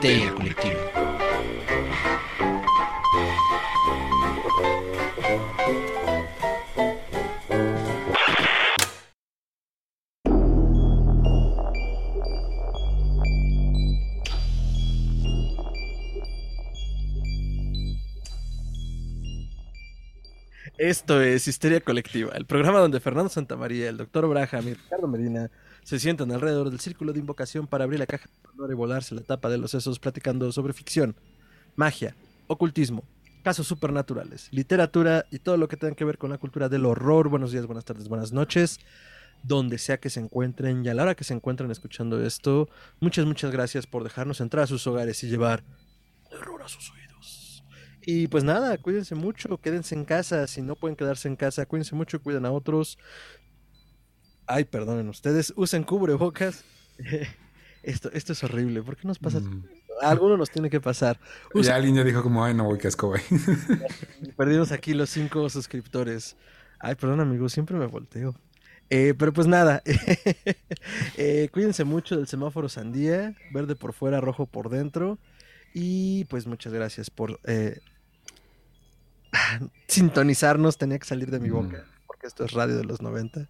histeria colectiva. Esto es Histeria Colectiva, el programa donde Fernando Santamaría, el doctor Braham y Ricardo Medina se sientan alrededor del círculo de invocación para abrir la caja de Pandora y volarse la tapa de los sesos platicando sobre ficción, magia, ocultismo, casos supernaturales, literatura y todo lo que tenga que ver con la cultura del horror. Buenos días, buenas tardes, buenas noches. Donde sea que se encuentren y a la hora que se encuentren escuchando esto, muchas, muchas gracias por dejarnos entrar a sus hogares y llevar terror a sus oídos. Y pues nada, cuídense mucho, quédense en casa. Si no pueden quedarse en casa, cuídense mucho, cuiden a otros. Ay, perdonen ustedes, usen cubrebocas. Esto, esto es horrible. ¿Por qué nos pasa? Mm. A alguno nos tiene que pasar. Ya alguien ya dijo como, ay, no voy, qué asco, güey. Perdimos aquí los cinco suscriptores. Ay, perdón, amigos, siempre me volteo. Eh, pero pues nada, eh, cuídense mucho del semáforo sandía, verde por fuera, rojo por dentro. Y pues muchas gracias por eh, sintonizarnos, tenía que salir de mi boca, porque esto es radio de los 90.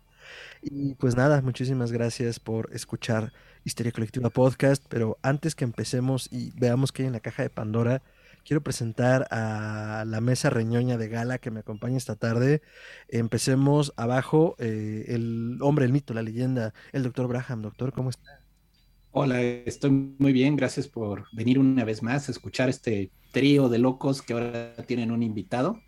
Y pues nada, muchísimas gracias por escuchar Histeria Colectiva Podcast, pero antes que empecemos y veamos qué hay en la caja de Pandora, quiero presentar a la mesa reñoña de gala que me acompaña esta tarde. Empecemos abajo, eh, el hombre, el mito, la leyenda, el doctor Braham. Doctor, ¿cómo está? Hola, estoy muy bien. Gracias por venir una vez más a escuchar este trío de locos que ahora tienen un invitado.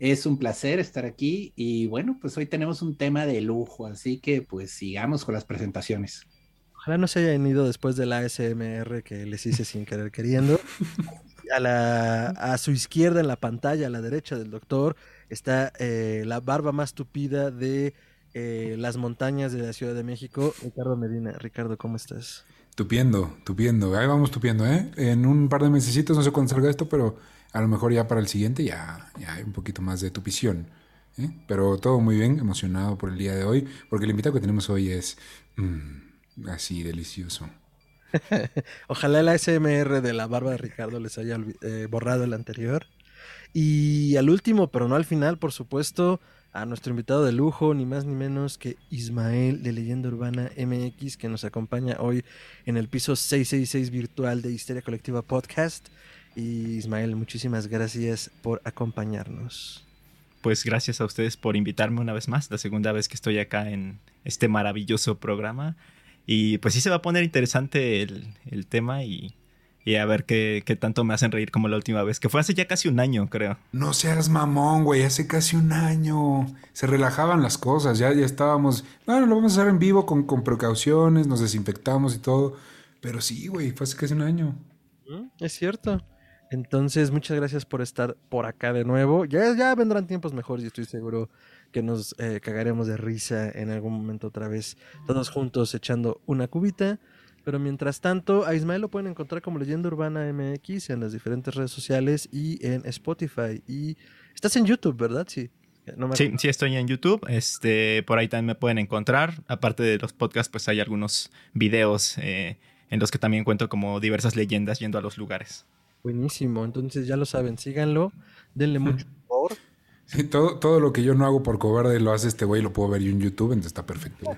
Es un placer estar aquí y bueno, pues hoy tenemos un tema de lujo, así que pues sigamos con las presentaciones. Ojalá no se hayan ido después del ASMR que les hice sin querer queriendo. A, la, a su izquierda en la pantalla, a la derecha del doctor, está eh, la barba más tupida de eh, las montañas de la Ciudad de México, Ricardo Medina. Ricardo, ¿cómo estás? Tupiendo, tupiendo. Ahí vamos tupiendo, ¿eh? En un par de mesecitos, no sé cuándo salga esto, pero a lo mejor ya para el siguiente ya, ya hay un poquito más de tupición. ¿eh? Pero todo muy bien, emocionado por el día de hoy, porque el invitado que tenemos hoy es mm, así delicioso. Ojalá el ASMR de la barba de Ricardo les haya eh, borrado el anterior. Y al último, pero no al final, por supuesto, a nuestro invitado de lujo, ni más ni menos que Ismael de Leyenda Urbana MX, que nos acompaña hoy en el piso 666 virtual de Histeria Colectiva Podcast. Y Ismael, muchísimas gracias por acompañarnos. Pues gracias a ustedes por invitarme una vez más, la segunda vez que estoy acá en este maravilloso programa. Y pues sí se va a poner interesante el, el tema y, y a ver qué, qué tanto me hacen reír como la última vez, que fue hace ya casi un año, creo. No seas mamón, güey, hace casi un año. Se relajaban las cosas, ya, ya estábamos. Bueno, lo vamos a hacer en vivo con, con precauciones, nos desinfectamos y todo. Pero sí, güey, fue hace casi un año. Mm, Es cierto. Entonces, muchas gracias por estar por acá de nuevo. Ya, ya vendrán tiempos mejores y estoy seguro que nos eh, cagaremos de risa en algún momento otra vez, todos juntos echando una cubita. Pero mientras tanto, a Ismael lo pueden encontrar como Leyenda Urbana MX en las diferentes redes sociales y en Spotify. Y estás en YouTube, ¿verdad? Sí. No me Sí, acuerdo. sí estoy en YouTube, este, por ahí también me pueden encontrar. Aparte de los podcasts, pues hay algunos videos eh, en los que también cuento como diversas leyendas yendo a los lugares. Buenísimo. Entonces ya lo saben, síganlo, denle mucho favor. Sí, todo, todo lo que yo no hago por cobarde lo hace este güey, lo puedo ver yo en YouTube, entonces está perfecto.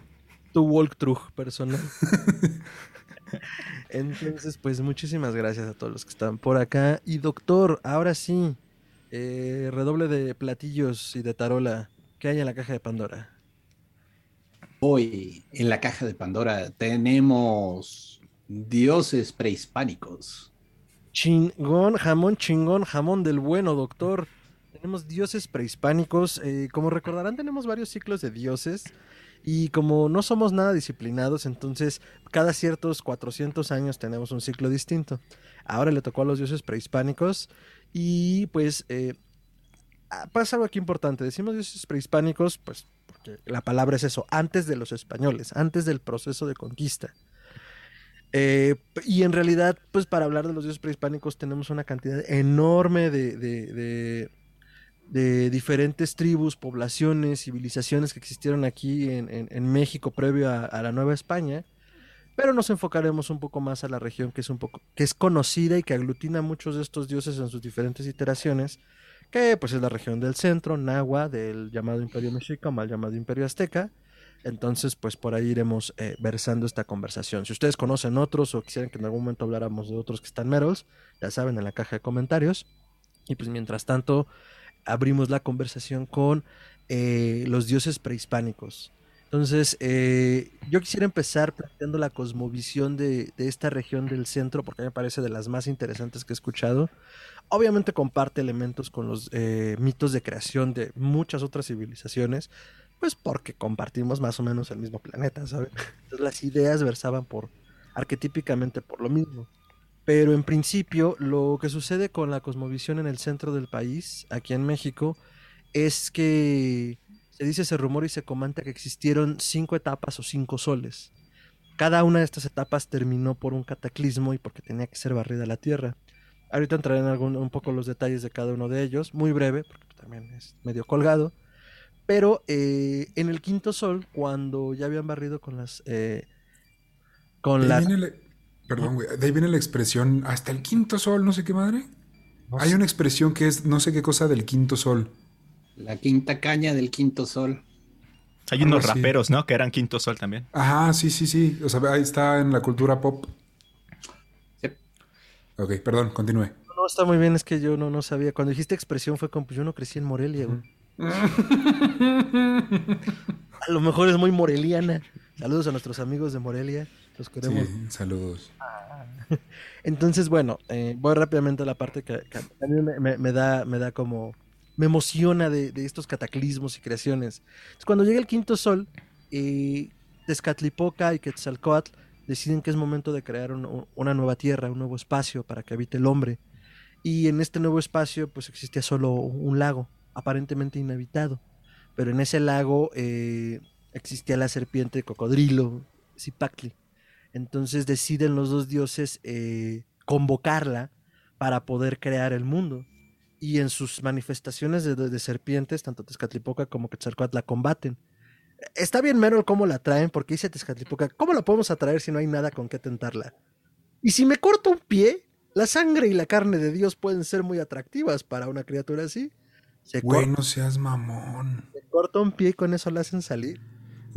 tu walkthrough personal. Entonces, pues muchísimas gracias a todos los que están por acá. Y doctor, ahora sí, eh, redoble de platillos y de tarola. ¿Qué hay en la caja de Pandora? Hoy en la caja de Pandora tenemos dioses prehispánicos. Chingón, jamón chingón, jamón del bueno, doctor. Tenemos dioses prehispánicos. eh, como recordarán, tenemos varios ciclos de dioses. Y como no somos nada disciplinados, entonces cada ciertos 400 años tenemos un ciclo distinto. Ahora le tocó a los dioses prehispánicos. Y pues eh, ah, pasa algo aquí importante. Decimos dioses prehispánicos, pues porque la palabra es eso, antes de los españoles, antes del proceso de conquista. Eh, y en realidad, pues para hablar de los dioses prehispánicos tenemos una cantidad enorme de, de diferentes tribus, poblaciones, civilizaciones que existieron aquí en, en- México previo a, a la Nueva España. pero nos enfocaremos un poco más a la región que es un poco que es conocida y que aglutina muchos de estos dioses en sus diferentes iteraciones, que pues es la región del centro, Nahua, del llamado Imperio Mexica, mal llamado Imperio Azteca. Entonces, pues por ahí iremos eh, versando esta conversación. Si ustedes conocen otros o quisieran que en algún momento habláramos de otros que están meros, ya saben, en la caja de comentarios. Y pues mientras tanto, abrimos la conversación con eh, los dioses prehispánicos. Entonces, eh, yo quisiera empezar planteando la cosmovisión de, esta región del centro, porque me parece de las más interesantes que he escuchado. Obviamente comparte elementos con los eh, mitos de creación de muchas otras civilizaciones, pues porque compartimos más o menos el mismo planeta. Entonces las ideas versaban por arquetípicamente por lo mismo. Pero en principio, lo que sucede con la cosmovisión en el centro del país, aquí en México, es que se dice, se rumora y se comenta que existieron cinco etapas o cinco soles. Cada una de estas etapas terminó por un cataclismo y porque tenía que ser barrida la tierra. Ahorita entraré en algún, un poco los detalles de cada uno de ellos, muy breve, porque también es medio colgado. Pero eh, en el quinto sol, cuando ya habían barrido con las... Eh, con la... La... Perdón, güey. De ahí viene la expresión hasta el quinto sol, no sé qué madre. No Hay sé. una expresión que es no sé qué cosa del quinto sol. La quinta caña del quinto sol. Hay unos raperos. ¿no? Que eran quinto sol también. Ajá, sí, sí, sí. O sea, ahí está en la cultura pop. Sí. Ok, perdón, continúe. No, está muy bien, es que yo no, no sabía. Cuando dijiste expresión fue como, pues yo no crecí en Morelia, güey. a lo mejor es muy moreliana. Saludos a nuestros amigos de Morelia. Los queremos. Sí, saludos. Entonces, bueno, eh, voy rápidamente a la parte que, que a mí me, me, me, da, me da como. Me emociona de, de, estos cataclismos y creaciones. Entonces, cuando llega el quinto sol, eh, Tezcatlipoca y Quetzalcoatl deciden que es momento de crear un, una nueva tierra, un nuevo espacio para que habite el hombre. Y en este nuevo espacio, pues existía solo un lago, aparentemente inhabitado. Pero en ese lago eh, existía la serpiente cocodrilo, Zipactli. Entonces deciden los dos dioses eh, convocarla para poder crear el mundo. Y en sus manifestaciones de, de, de serpientes, tanto Tezcatlipoca como Quetzalcoatl la combaten. Está bien mero cómo la traen, porque dice Tezcatlipoca, ¿cómo la podemos atraer si no hay nada con qué tentarla? Y si me corto un pie, la sangre y la carne de Dios pueden ser muy atractivas para una criatura así. Se Güey, no seas mamón. Se corta un pie y con eso la hacen salir.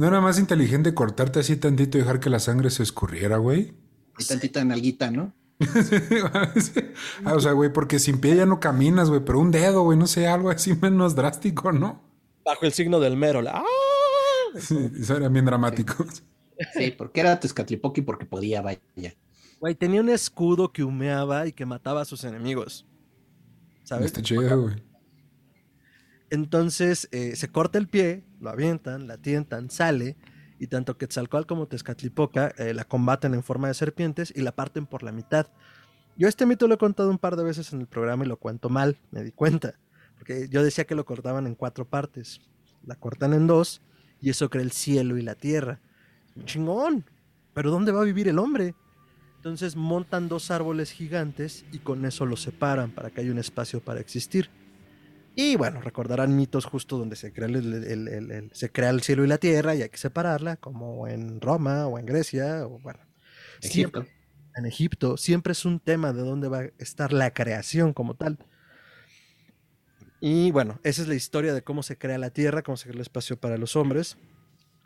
¿No era más inteligente cortarte así tantito y dejar que la sangre se escurriera, güey? Y tantita nalguita, ¿no? ah, o sea, güey, porque sin pie ya no caminas, güey, pero un dedo, güey, no sé, algo así menos drástico, ¿no? Bajo el signo del mero. ¡Ah! Sí, eso era bien dramático. Sí, sí porque era Tezcatlipoca y porque podía, vaya. Güey, tenía un escudo que humeaba y que mataba a sus enemigos. ¿Sabes? Está chido, güey. Entonces eh, se corta el pie, lo avientan, la tientan, sale, y tanto Quetzalcoatl como Tezcatlipoca eh, la combaten en forma de serpientes y la parten por la mitad. Yo este mito lo he contado un par de veces en el programa y lo cuento mal, me di cuenta. Porque yo decía que lo cortaban en cuatro partes. La cortan en dos y eso crea el cielo y la tierra. Chingón. Pero ¿dónde va a vivir el hombre? Entonces montan dos árboles gigantes y con eso los separan para que haya un espacio para existir. Y bueno, recordarán mitos justo donde se crea el, el, el, se crea el cielo y la tierra y hay que separarla, como en Roma o en Grecia, o bueno. Egipto. Siempre, en Egipto siempre es un tema de dónde va a estar la creación como tal. Y bueno, esa es la historia de cómo se crea la tierra, cómo se crea el espacio para los hombres.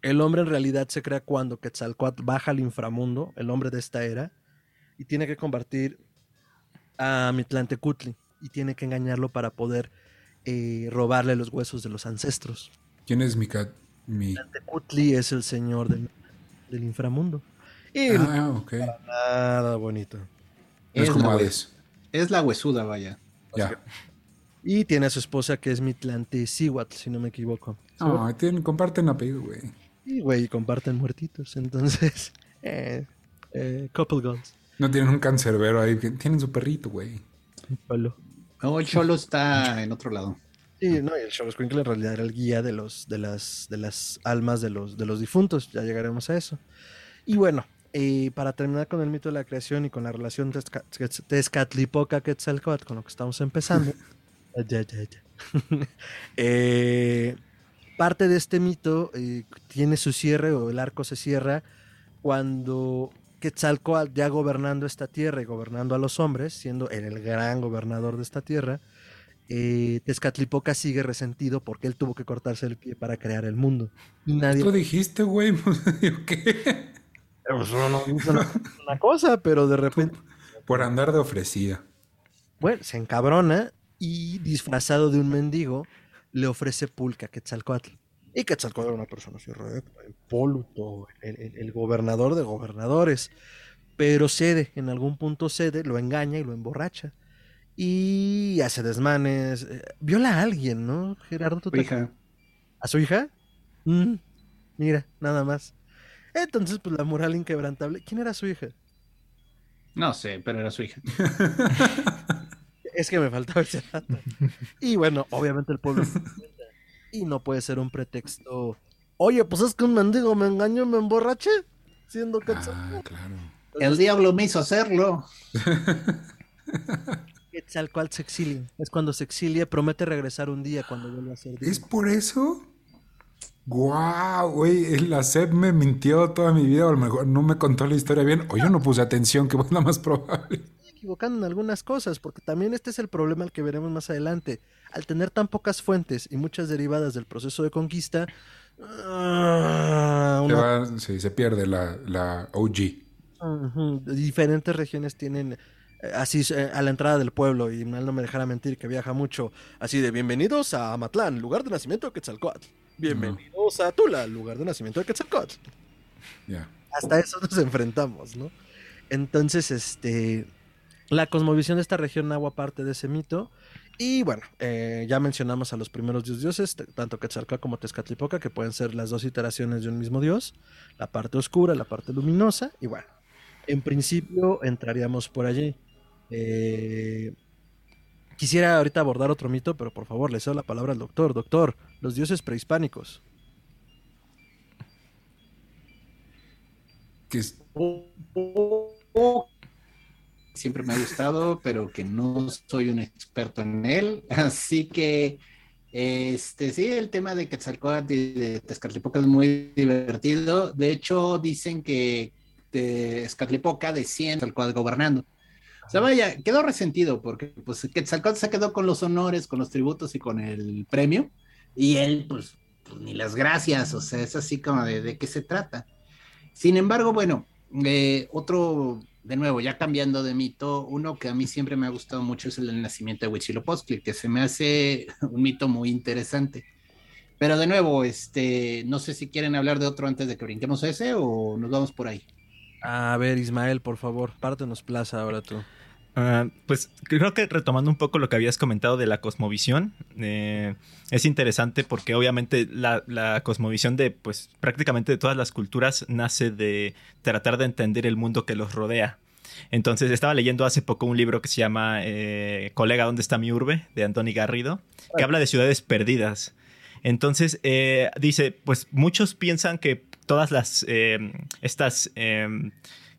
El hombre en realidad se crea cuando Quetzalcoatl baja al inframundo, el hombre de esta era, y tiene que convertir a Mitlantecutli y tiene que engañarlo para poder eh, robarle los huesos de los ancestros. ¿Quién es mi cat? Mi... Mitlantecutli es el señor del, del inframundo. Y ah, ok. Nada bonito. No es, es como Hades. Es la huesuda, vaya. Ya. Y tiene a su esposa que es Mitlantecihuatl, si no me equivoco. Oh, tienen, comparten apellido, güey. Y, güey, comparten muertitos. Entonces, eh, eh, couple goals. No tienen un cancerbero ahí, tienen su perrito, güey. Cholo. No, el Cholo está en otro lado. Sí, no, y el Cholo Squinkle en realidad era el guía de los, de las, de las almas de los, de los difuntos. Ya llegaremos a eso. Y bueno, eh, para terminar con el mito de la creación y con la relación Tezcatlipoca-Quetzalcoatl, con lo que estamos empezando. ya, ya, ya. eh, parte de este mito eh, tiene su cierre o el arco se cierra cuando Quetzalcoatl ya gobernando esta tierra y gobernando a los hombres, siendo él el gran gobernador de esta tierra, eh, Tezcatlipoca sigue resentido porque él tuvo que cortarse el pie para crear el mundo. Y nadie... Tú dijiste, güey, ¿qué? Pues no, no, una, una cosa, pero de repente... Por andar de ofrecida. Bueno, se encabrona y disfrazado de un mendigo le ofrece pulque a Quetzalcoatl. Y Quetzalcoatl era una persona así recta, impoluto, el, el- el gobernador de gobernadores. Pero cede, en algún punto cede, lo engaña y lo emborracha. Y hace desmanes. eh, Viola a alguien, ¿no, Gerardo? ¿Tú Su te- hija. ¿A su hija? Mm, mira, nada más. Entonces, pues la moral inquebrantable. ¿Quién era su hija? No sé, pero era su hija. Es que me faltaba ese dato. Y bueno, obviamente el pueblo. y no puede ser un pretexto. Oye, pues es que un mendigo me engañó y me emborraché. Siendo que Ah, claro. El diablo me hizo hacerlo. Quetzalcoatl se exilia. Es cuando se exilia, promete regresar un día cuando vuelva a ser ¿Es digno. por eso? Guau, güey, la SEP me mintió toda mi vida, o a lo mejor no me contó la historia bien, o yo no puse atención, que es la más probable. Equivocando en algunas cosas, porque también este es el problema al que veremos más adelante. Al tener tan pocas fuentes y muchas derivadas del proceso de conquista, ah, Se, va- sí, se pierde la, la OG. Ujú, Diferentes regiones tienen eh, así eh, a la entrada del pueblo, y mal no me dejara mentir que viaja mucho, así de bienvenidos a Amatlán, lugar de nacimiento de Quetzalcoatl. Bienvenidos a Tula, lugar de nacimiento de Quetzalcoatl. Hasta eso nos enfrentamos, ¿no? Entonces, este, la cosmovisión de esta región agua parte de ese mito. Y bueno, eh, ya mencionamos a los primeros dios dioses, tanto Quetzalcóatl como Tezcatlipoca, que pueden ser las dos iteraciones de un mismo dios, la parte oscura, la parte luminosa, y bueno, en principio entraríamos por allí. Eh, quisiera ahorita abordar otro mito, pero por favor, le cedo la palabra al doctor. Doctor, los dioses prehispánicos. Que es- Siempre me ha gustado, pero que no soy un experto en él. Así que, este, sí, el tema de Quetzalcóatl y de Tezcatlipoca es muy divertido. De hecho, dicen que Tezcatlipoca desciende al gobernando. O sea, vaya, quedó resentido porque pues Quetzalcóatl se quedó con los honores, con los tributos y con el premio. Y él, pues, pues, ni las gracias. O sea, es así como de, qué se trata. Sin embargo, bueno, eh, otro, de nuevo, ya cambiando de mito, uno que a mí siempre me ha gustado mucho es el nacimiento de Huitzilopochtli, que se me hace un mito muy interesante. Pero de nuevo, este, no sé si quieren hablar de otro antes de que brinquemos ese o nos vamos por ahí. A ver, Ismael, por favor, pártenos plaza ahora tú. Ah, pues creo que retomando un poco lo que habías comentado de la cosmovisión, eh, es interesante porque obviamente la, cosmovisión de pues prácticamente de todas las culturas nace de tratar de entender el mundo que los rodea. Entonces estaba leyendo hace poco un libro que se llama eh, Colega, ¿dónde está mi urbe? de Antoni Garrido, que habla de ciudades perdidas. Entonces eh, dice, pues muchos piensan que todas las eh, estas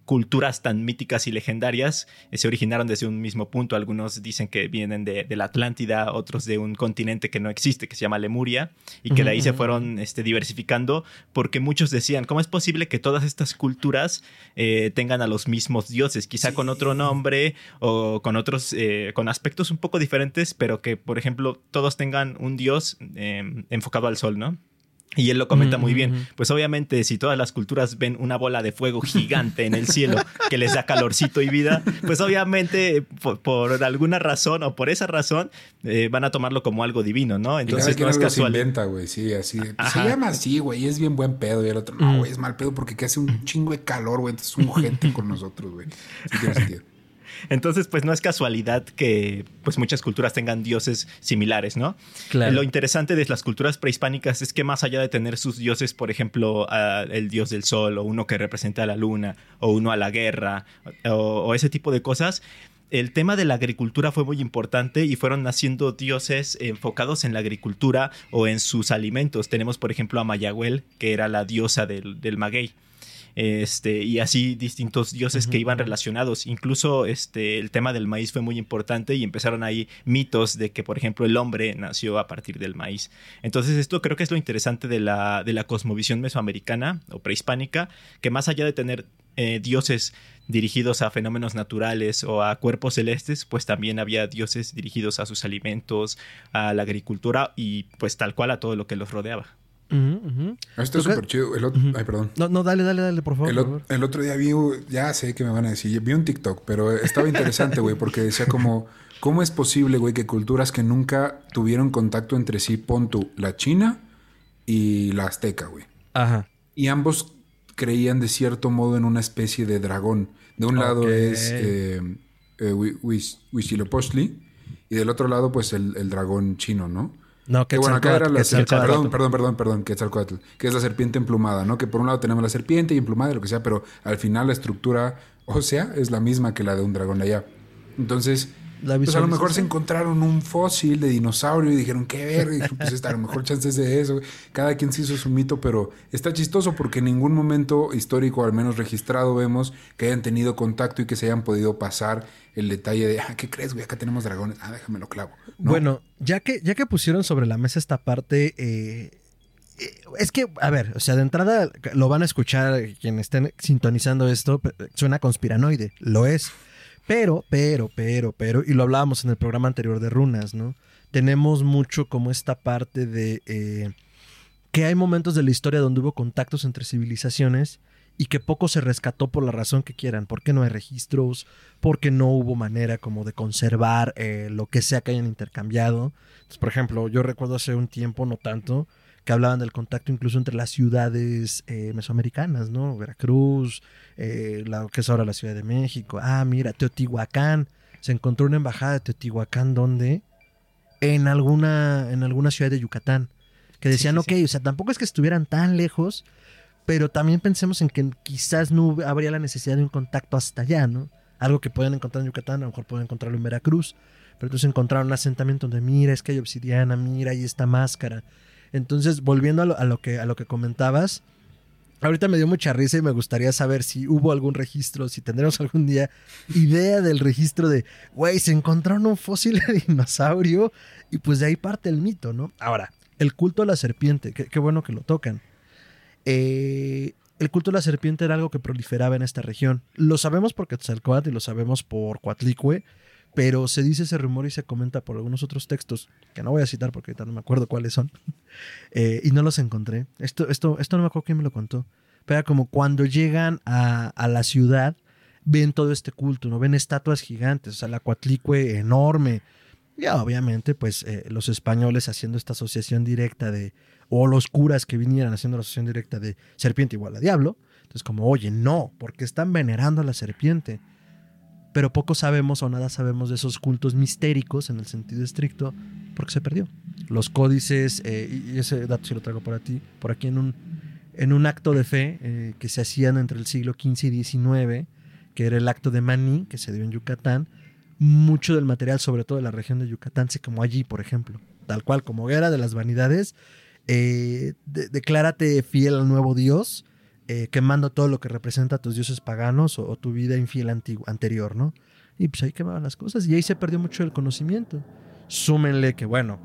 culturas tan míticas y legendarias eh, se originaron desde un mismo punto. Algunos dicen que vienen de, de la Atlántida, otros de un continente que no existe, que se llama Lemuria, y que de ahí se fueron este, diversificando, porque muchos decían, ¿cómo es posible que todas estas culturas eh, tengan a los mismos dioses? Quizá con otro nombre o con otros, eh, con aspectos un poco diferentes, pero que, por ejemplo, todos tengan un dios eh, enfocado al sol, ¿no? Y él lo comenta muy bien. Ujú. Pues obviamente si todas las culturas ven una bola de fuego gigante en el cielo que les da calorcito y vida, pues obviamente por, por alguna razón o por esa razón eh, van a tomarlo como algo divino, ¿no? Entonces, no es algo se casual. inventa, güey, sí, así. de, pues, se llama así, güey, y es bien buen pedo. Y el otro, no, güey, es mal pedo porque que hace un chingo de calor, güey, entonces es un gente con nosotros, güey. Sí tiene sentido. Entonces pues no es casualidad que pues muchas culturas tengan dioses similares, ¿no? Claro. Lo interesante de las culturas prehispánicas es que más allá de tener sus dioses, por ejemplo, el dios del sol o uno que representa a la luna o uno a la guerra o, o ese tipo de cosas, el tema de la agricultura fue muy importante y fueron naciendo dioses enfocados en la agricultura o en sus alimentos. Tenemos, por ejemplo, a Mayahuel, que era la diosa del, del maguey. Este, y así distintos dioses que iban relacionados. Incluso este, el tema del maíz fue muy importante y empezaron ahí mitos de que, por ejemplo, el hombre nació a partir del maíz. Entonces, esto creo que es lo interesante de la, de la cosmovisión mesoamericana o prehispánica, que más allá de tener eh, dioses dirigidos a fenómenos naturales o a cuerpos celestes, pues también había dioses dirigidos a sus alimentos, a la agricultura y pues tal cual a todo lo que los rodeaba. Esto es súper chido. Ay, perdón. No, no, dale, dale, dale, por favor. El, otro día vi, ya sé que me van a decir, vi un TikTok, pero estaba interesante, güey, porque decía como, ¿cómo es posible, güey, que culturas que nunca tuvieron contacto entre sí, pon tú, la China y la Azteca, güey? Ajá. Y ambos creían de cierto modo en una especie de dragón. De un lado es eh, eh, Huitzilopochtli y del otro lado pues el, dragón chino, ¿no? No, que bueno, acá era la perdón, perdón, perdón, perdón, Quetzalcoatl, que es la serpiente emplumada, ¿no? Que por un lado tenemos la serpiente y emplumada, lo que sea, pero al final la estructura ósea es la misma que la de un dragón de allá. Entonces, pues a lo mejor se encontraron un fósil de dinosaurio y dijeron, qué verga. pues está, a lo mejor chances de eso. Cada quien se hizo su mito, pero está chistoso porque en ningún momento histórico, al menos registrado, vemos que hayan tenido contacto y que se hayan podido pasar el detalle de, ah, ¿qué crees, güey? Acá tenemos dragones. Ah, déjame lo clavo. Bueno, ya que, ya que pusieron sobre la mesa esta parte, eh, eh, es que, a ver, o sea, de entrada lo van a escuchar quienes estén sintonizando esto, suena conspiranoide, lo es. Pero, pero, pero, pero, y lo hablábamos en el programa anterior de runas, ¿no? Tenemos mucho como esta parte de eh, que hay momentos de la historia donde hubo contactos entre civilizaciones y que poco se rescató por la razón que quieran, porque no hay registros, porque no hubo manera como de conservar eh, lo que sea que hayan intercambiado. Entonces, por ejemplo, yo recuerdo hace un tiempo, no tanto, que hablaban del contacto incluso entre las ciudades eh, mesoamericanas, ¿no? Veracruz, eh, la, que es ahora la Ciudad de México. Ah, mira, Teotihuacán. Se encontró una embajada de Teotihuacán, ¿dónde? En alguna, en alguna ciudad de Yucatán. Que decían, ok, o sea, tampoco es que estuvieran tan lejos, pero también pensemos en que quizás no habría la necesidad de un contacto hasta allá, ¿no? Algo que pueden encontrar en Yucatán, a lo mejor pueden encontrarlo en Veracruz. Pero entonces encontraron un asentamiento donde, mira, es que hay obsidiana, mira, hay esta máscara. Entonces, volviendo a lo, que, comentabas, ahorita me dio mucha risa y me gustaría saber si hubo algún registro, si tendremos algún día idea del registro de, güey, se encontraron un fósil de dinosaurio y pues de ahí parte el mito, ¿no? Ahora, el culto a la serpiente, qué, bueno que lo tocan. Eh, el culto a la serpiente era algo que proliferaba en esta región. Lo sabemos por Quetzalcóatl y lo sabemos por Coatlicue, pero se dice ese rumor y se comenta por algunos otros textos, que no voy a citar porque ahorita no me acuerdo cuáles son, eh, y no los encontré. Esto, esto, esto no me acuerdo quién me lo contó, pero era como cuando llegan a, la ciudad, ven todo este culto, ¿no? Ven estatuas gigantes, o sea, la cuatlicue enorme. Y obviamente, pues eh, los españoles haciendo esta asociación directa de, o los curas que vinieran haciendo la asociación directa de serpiente igual a diablo. Entonces, como, oye, no, porque están venerando a la serpiente pero poco sabemos o nada sabemos de esos cultos mistéricos en el sentido estricto, porque se perdió. Los códices, eh, y ese dato sí lo traigo por, ti, por aquí en un, en un acto de fe eh, que se hacían entre el siglo XV y XIX, que era el acto de Maní, que se dio en Yucatán, mucho del material, sobre todo de la región de Yucatán, se como allí, por ejemplo, tal cual como guerra de las vanidades, eh, declárate fiel al nuevo Dios, eh, quemando todo lo que representa a tus dioses paganos o, tu vida infiel anterior, ¿no? Y pues ahí quemaban las cosas y ahí se perdió mucho el conocimiento. Súmenle que, bueno,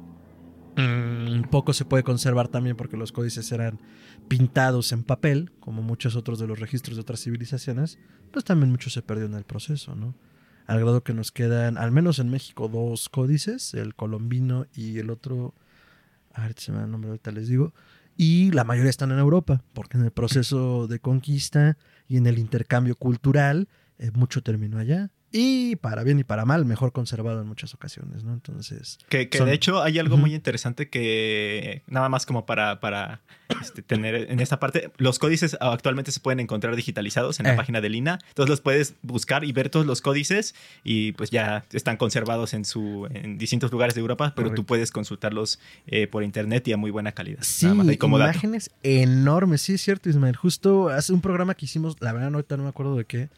mm, poco se puede conservar también porque los códices eran pintados en papel, como muchos otros de los registros de otras civilizaciones, pues también mucho se perdió en el proceso, ¿no? Al grado que nos quedan, al menos en México, dos códices, el colombino y el otro, a ver se me da el nombre ahorita les digo, y la mayoría están en Europa, porque en el proceso de conquista y en el intercambio cultural, eh, mucho terminó allá y para bien y para mal, mejor conservado en muchas ocasiones, ¿no? Entonces... Que, de hecho hay algo muy interesante que, nada más como para, para este, tener en esta parte, los códices actualmente se pueden encontrar digitalizados en la eh. página de Lina, entonces los puedes buscar y ver todos los códices y pues ya están conservados en, su, en distintos lugares de Europa, pero tú puedes consultarlos eh, por internet y a muy buena calidad. Sí, imágenes enormes, sí es cierto Ismael, justo hace un programa que hicimos, la verdad ahorita no me acuerdo de qué,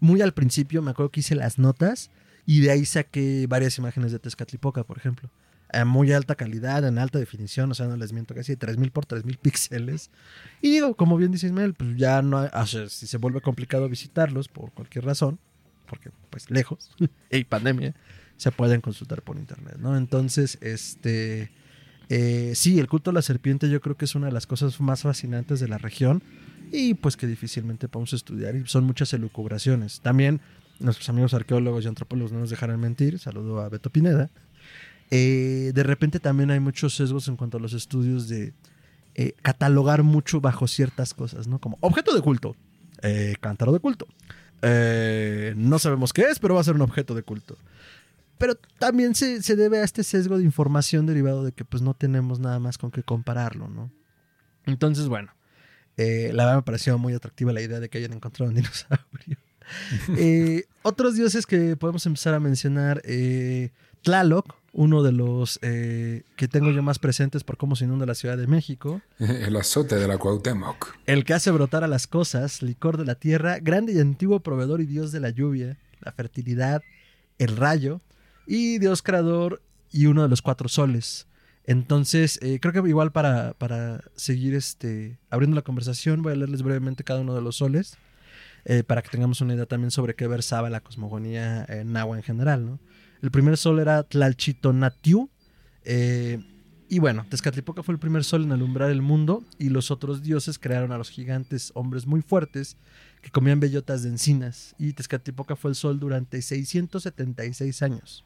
muy al principio me acuerdo que hice las notas y de ahí saqué varias imágenes de Tezcatlipoca, por ejemplo. A muy alta calidad, en alta definición, o sea, no les miento, casi de 3000 por 3000 píxeles. Y digo, como bien dice Ismael, pues ya no, hay, o sea, si se vuelve complicado visitarlos por cualquier razón, porque pues lejos, y pandemia, se pueden consultar por internet, ¿no? Entonces, este, eh, sí, el culto a la serpiente yo creo que es una de las cosas más fascinantes de la región y pues que difícilmente podemos estudiar y son muchas elucubraciones. También nuestros amigos arqueólogos y antropólogos no nos dejarán mentir, saludo a Beto Pineda. Eh, de repente también hay muchos sesgos en cuanto a los estudios de eh, catalogar mucho bajo ciertas cosas, ¿no? Como objeto de culto, eh, cántaro de culto. No sabemos qué es, pero va a ser un objeto de culto. Pero también se, se debe a este sesgo de información derivado de que pues no tenemos nada más con qué compararlo, ¿no? Entonces, bueno, eh, la verdad me pareció muy atractiva la idea de que hayan encontrado un dinosaurio. Eh, otros dioses que podemos empezar a mencionar, eh, Tlaloc, uno de los eh, que tengo yo más presentes por cómo se inunda la Ciudad de México. El azote de la Cuauhtémoc. El que hace brotar a las cosas, licor de la tierra, grande y antiguo proveedor y dios de la lluvia, la fertilidad, el rayo, y dios creador y uno de los cuatro soles. Entonces, eh, creo que igual para, para seguir este, abriendo la conversación, voy a leerles brevemente cada uno de los soles, eh, para que tengamos una idea también sobre qué versaba la cosmogonía eh, nahua en general. ¿no? El primer sol era Tlalchitonatiu, eh, y bueno, Tezcatlipoca fue el primer sol en alumbrar el mundo y los otros dioses crearon a los gigantes hombres muy fuertes que comían bellotas de encinas y Tezcatlipoca fue el sol durante 676 años.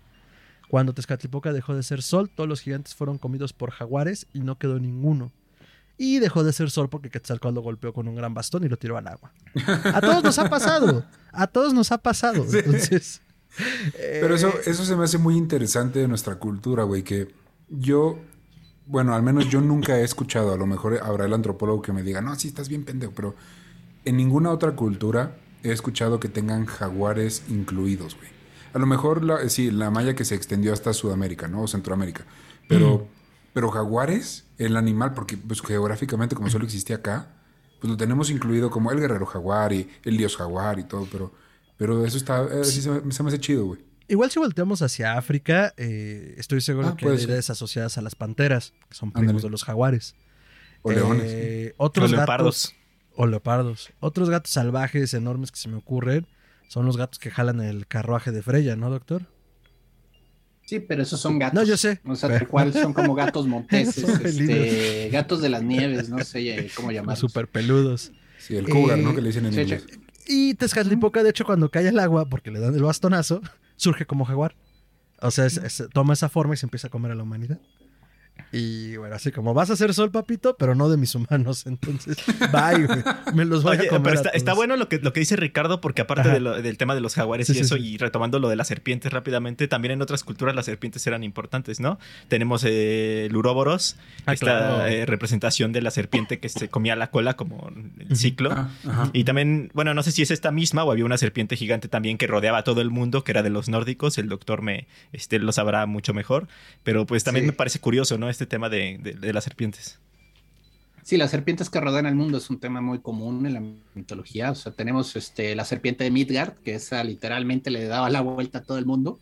Cuando Tezcatlipoca dejó de ser sol, todos los gigantes fueron comidos por jaguares y no quedó ninguno. Y dejó de ser sol porque Quetzalcóatl lo golpeó con un gran bastón y lo tiró al agua. A todos nos ha pasado. A todos nos ha pasado. Sí. Entonces, Pero eso, eh, eso se me hace muy interesante de nuestra cultura, güey, que yo, bueno, al menos yo nunca he escuchado, a lo mejor habrá el antropólogo que me diga, no, sí, estás bien pendejo, pero en ninguna otra cultura he escuchado que tengan jaguares incluidos, güey. A lo mejor, la, sí, la malla que se extendió hasta Sudamérica, ¿no? O Centroamérica. Pero, pero jaguares, el animal, porque pues geográficamente como solo existía acá, pues lo tenemos incluido como el guerrero jaguar y el dios jaguar y todo, pero, pero eso está, eh, sí se, me, se me hace chido, güey. Igual si volteamos hacia África, eh, estoy seguro Ah, que hay ideas asociadas a las panteras, que son primos de los jaguares. O leones. Eh, otros Los gatos leopardos. o leopardos. Otros gatos salvajes enormes que se me ocurren son los gatos que jalan el carruaje de Freya, ¿no, doctor? Sí, pero esos son gatos. No, yo sé. O sea, tal cual son como gatos monteses, Son este, gatos de las nieves, no sé eh, cómo Los llamarlos. super peludos. Sí, el cougar, Eh, ¿no? Que le dicen en inglés. Y Tezcatlipoca, de hecho, cuando cae el agua, porque le dan el bastonazo, surge como jaguar. O sea, es- es- toma esa forma y se empieza a comer a la humanidad. Y bueno, así como vas a hacer sol, papito, pero no de mis humanos. Entonces, bye, güey. Me los voy Oye, a comer. pero a está, bueno lo que, lo que dice Ricardo, porque aparte Ajá. de lo- del tema de los jaguares Sí, y sí, eso, sí. y retomando lo de las serpientes rápidamente, también en otras culturas las serpientes eran importantes, ¿no? Tenemos eh, el uróboros, Ah, esta claro. eh, representación de la serpiente que se comía la cola como el ciclo. Ah. Y también, bueno, no sé si es esta misma o había una serpiente gigante también que rodeaba a todo el mundo, que era de los nórdicos. El doctor me este, lo sabrá mucho mejor. Pero pues también me parece curioso, ¿no? Este tema de, de- de las serpientes. Sí, las serpientes que rodean el mundo es un tema muy común en la mitología. O sea, tenemos este, la serpiente de Midgard, que esa literalmente le daba la vuelta a todo el mundo.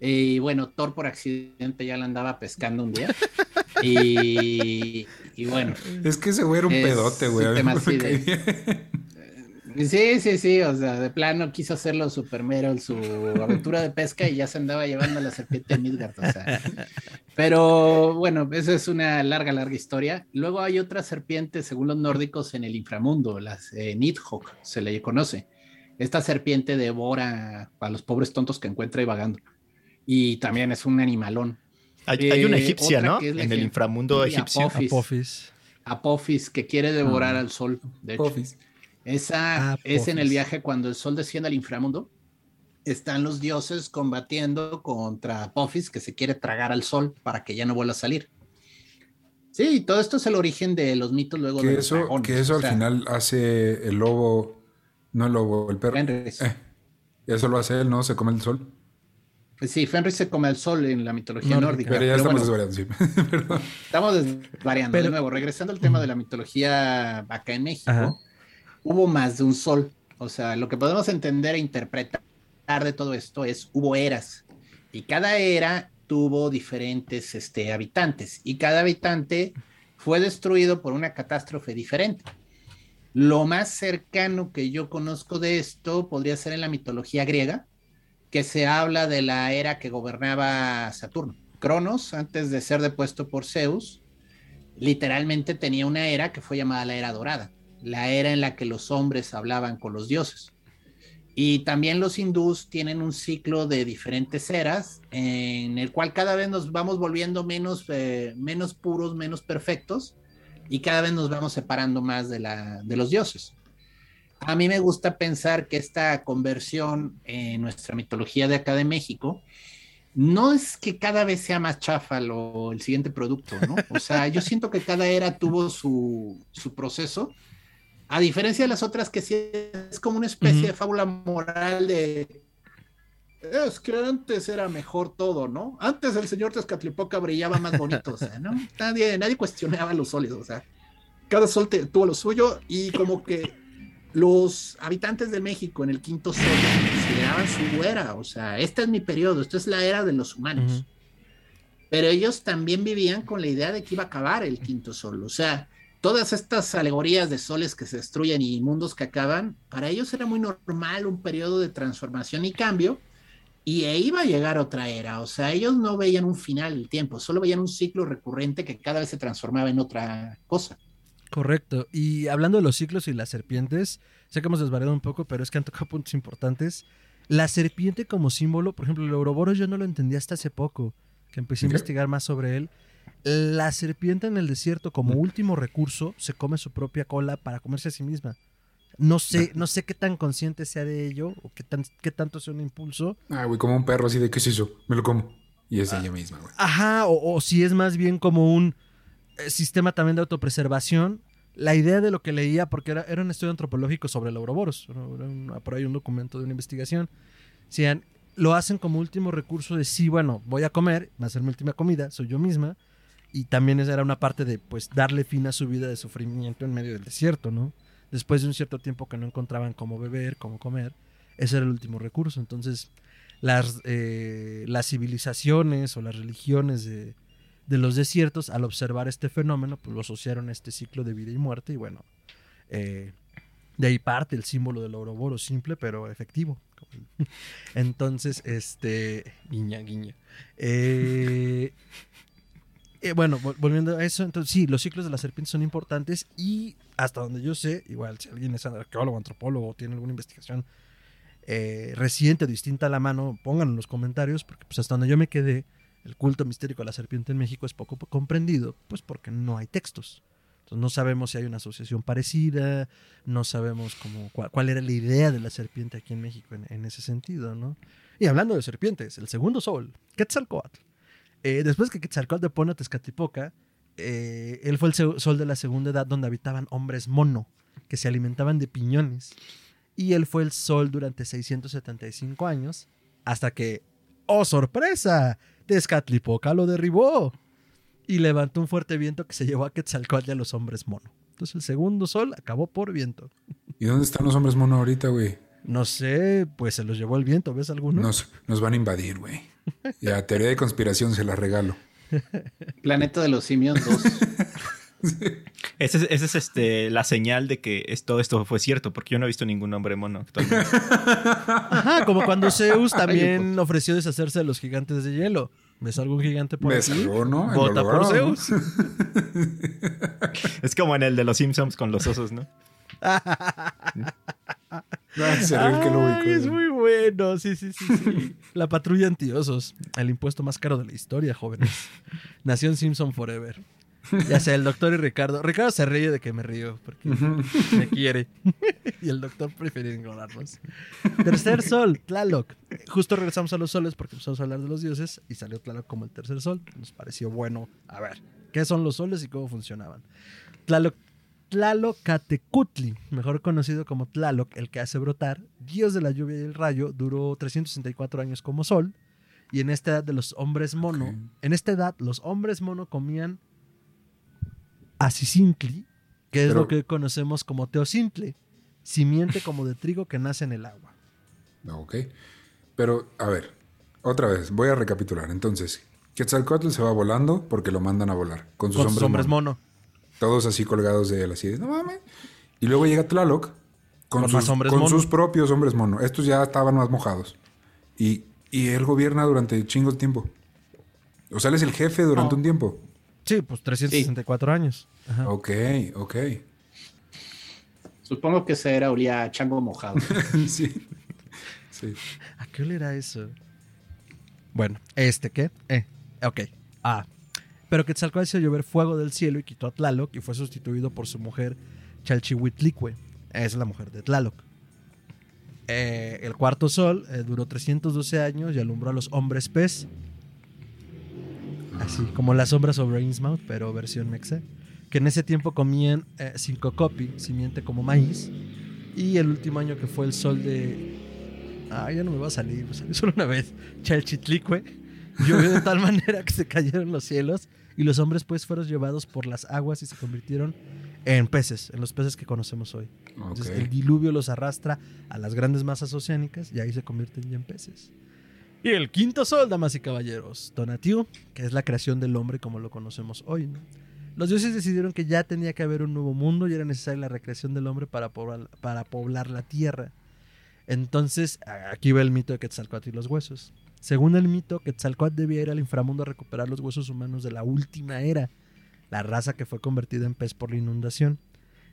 Y bueno, Thor por accidente ya la andaba pescando un día. Y, y bueno, Es que ese güey era un Es pedote, güey. un tema así de-. Sí, sí, sí, o sea, de plano quiso hacerlo super mero en su aventura de pesca y ya se andaba llevando a la serpiente de Midgard. O sea. Pero bueno, eso es una larga, larga historia. Luego hay otra serpiente, según los nórdicos, en el inframundo, las eh, Nidhogg, se le conoce. Esta serpiente devora a los pobres tontos que encuentra y vagando. Y también es un animalón. Hay, hay una Eh, egipcia, ¿no? que es la En el inframundo egipcio. Apophis. Apophis. Apophis, que quiere devorar Ah. al sol. De hecho. Esa Ah, es en el viaje cuando el sol desciende al inframundo. Están los dioses combatiendo contra Apophis, que se quiere tragar al sol para que ya no vuelva a salir. Sí, todo esto es el origen de los mitos luego de Que los eso, dragones, que eso o al final hace el lobo, no el lobo, el perro. Fenris. Eh, eso lo hace él, ¿no? Se come el sol. Sí, Fenris se come al sol en la mitología Nórdica. nórdica. Pero ya pero estamos bueno, desvariando, sí. Estamos desvariando Pero- de nuevo. Regresando al tema de la mitología acá en México, Ajá. Hubo más de un sol. O sea, lo que podemos entender e interpretar de todo esto es hubo eras. Y cada era tuvo diferentes este, habitantes. Y cada habitante fue destruido por una catástrofe diferente. Lo más cercano que yo conozco de esto podría ser en la mitología griega, que se habla de la era que gobernaba Saturno. Cronos, antes de ser depuesto por Zeus, literalmente tenía una era que fue llamada la era dorada. La era en la que los hombres hablaban con los dioses. Y también los hindús tienen un ciclo de diferentes eras en el cual cada vez nos vamos volviendo menos, eh, menos puros, menos perfectos y cada vez nos vamos separando más de, la, de los dioses. A mí me gusta pensar que esta conversión en nuestra mitología de acá de México no es que cada vez sea más chafa lo, el siguiente producto, ¿no? O sea, yo siento que cada era tuvo su, su proceso a diferencia de las otras que sí es como una especie de fábula moral de es que antes era mejor todo, ¿no? Antes el señor Tezcatlipoca brillaba más bonito, o sea, ¿no? Nadie, nadie cuestionaba los soles, o sea, cada sol tuvo lo suyo y como que los habitantes de México en el quinto sol consideraban su era, o sea, este es mi periodo, esta es la era de los humanos. Pero ellos también vivían con la idea de que iba a acabar el quinto sol, o sea, todas estas alegorías de soles que se destruyen y mundos que acaban, para ellos era muy normal un periodo de transformación y cambio, y e iba a llegar otra era. O sea, ellos no veían un final del tiempo, solo veían un ciclo recurrente que cada vez se transformaba en otra cosa. Correcto. Y hablando de los ciclos y las serpientes, sé que hemos desvariado un poco, pero es que han tocado puntos importantes. La serpiente como símbolo, por ejemplo, el Ouroboros yo no lo entendí hasta hace poco, que empecé a investigar más sobre él. La serpiente en el desierto, como último recurso, se come su propia cola para comerse a sí misma. No sé, no sé qué tan consciente sea de ello o qué, tan, qué tanto sea un impulso. Ah, güey, como un perro así de qué es eso, me lo como. Y es ella misma, güey. Ajá, o, si es más bien como un eh, sistema también de autopreservación. La idea de lo que leía, porque era, era un estudio antropológico sobre el Ouroboros, por ahí un documento de una investigación, decían, lo hacen como último recurso de sí, bueno, voy a comer, va a ser mi última comida, soy yo misma, y también era una parte de pues darle fin a su vida de sufrimiento en medio del desierto, ¿no? Después de un cierto tiempo que no encontraban cómo beber, cómo comer, ese era el último recurso. Entonces, las, eh, las civilizaciones o las religiones de, los desiertos, al observar este fenómeno, pues lo asociaron a este ciclo de vida y muerte, y bueno, eh, de ahí parte el símbolo del Ouroboros, simple pero efectivo. Entonces, este, guiña, guiña. Eh, eh, bueno, volviendo a eso, entonces sí, los ciclos de la serpiente son importantes y hasta donde yo sé, igual si alguien es arqueólogo, antropólogo tiene alguna investigación eh, reciente o distinta a la mano, pónganlo en los comentarios, porque pues hasta donde yo me quedé, el culto mistérico de la serpiente en México es poco comprendido, pues porque no hay textos. Entonces no sabemos si hay una asociación parecida, no sabemos cómo, cuál, era la idea de la serpiente aquí en México en, en, ese sentido, ¿no? Y hablando de serpientes, el segundo sol, Quetzalcoatl. Eh, después que Quetzalcóatl pone a Tezcatlipoca, eh, él fue el sol de la segunda edad donde habitaban hombres mono, que se alimentaban de piñones. Y él fue el sol durante 675 años, hasta que, ¡oh sorpresa! Tezcatlipoca lo derribó y levantó un fuerte viento que se llevó a Quetzalcóatl y a los hombres mono. Entonces el segundo sol acabó por viento. ¿Y dónde están los hombres mono ahorita, güey? No sé, pues se los llevó el viento, ¿ves alguno? Nos, nos van a invadir, güey. Ya, teoría de conspiración se la regalo. Planeta de los simios 2. Esa es, es este, la señal de que todo esto fue cierto, porque yo no he visto ningún hombre mono actualmente. Ajá, como cuando Zeus también ofreció deshacerse de los gigantes de hielo. ¿Ves algún gigante por aquí? ¿no? Vota por Zeus. es como en el de los Simpsons con los osos, ¿no? es muy bueno, sí, sí, sí, sí. La patrulla antiosos, el impuesto más caro de la historia, jóvenes. Nación Simpson Forever. Ya sea el doctor y Ricardo. Ricardo se ríe de que me río porque me quiere. y el doctor prefiere ignorarnos. Tercer sol, Tlaloc. Justo regresamos a los soles porque empezamos a hablar de los dioses y salió Tlaloc como el tercer sol. Nos pareció bueno. A ver, ¿qué son los soles y cómo funcionaban? Tlaloc Tlalocatecutli, mejor conocido como Tlaloc, el que hace brotar, dios de la lluvia y el rayo, duró 364 años como sol. Y en esta edad de los hombres mono, en esta edad los hombres mono comían asisintli, que es lo que conocemos como teocintle, simiente como de trigo que nace en el agua. Ok. Pero, a ver, otra vez, voy a recapitular. Entonces, Quetzalcoatl se va volando porque lo mandan a volar con sus, hombres, mono. Todos así colgados de él, así de, no mames. Y luego llega Tlaloc con, sus, con sus, propios hombres mono. Estos ya estaban más mojados. Y, y él gobierna durante chingo de tiempo. O sea, él es el jefe durante un tiempo. Sí, pues 364 años. Ok, ok. Supongo que ese era olía a chango mojado. sí. sí. ¿A qué olera eso? Bueno, ¿este qué? Eh, ok. Ah. Pero Quetzalcóatl hizo llover fuego del cielo y quitó a Tlaloc y fue sustituido por su mujer Chalchihuitlicue. Es la mujer de Tlaloc. Eh, el cuarto sol eh, duró 312 años y alumbró a los hombres pez. Así como la sombra sobre Innsmouth, pero versión mexa. Que en ese tiempo comían eh, cinco copi, simiente como maíz. Y el último año que fue el sol de. Ah, ya no me va a salir, me salió solo una vez. Chalchitlicue. Llovió de tal manera que se cayeron los cielos y los hombres pues fueron llevados por las aguas y se convirtieron en peces, en los peces que conocemos hoy. Entonces, el diluvio los arrastra a las grandes masas oceánicas y ahí se convierten ya en peces. Y el quinto sol, damas y caballeros, Tonatiuh, que es la creación del hombre como lo conocemos hoy. ¿no? Los dioses decidieron que ya tenía que haber un nuevo mundo y era necesaria la recreación del hombre para poblar, para poblar la tierra. Entonces, aquí va el mito de Quetzalcóatl y los huesos. Según el mito, Quetzalcóatl debía ir al inframundo a recuperar los huesos humanos de la última era, la raza que fue convertida en pez por la inundación.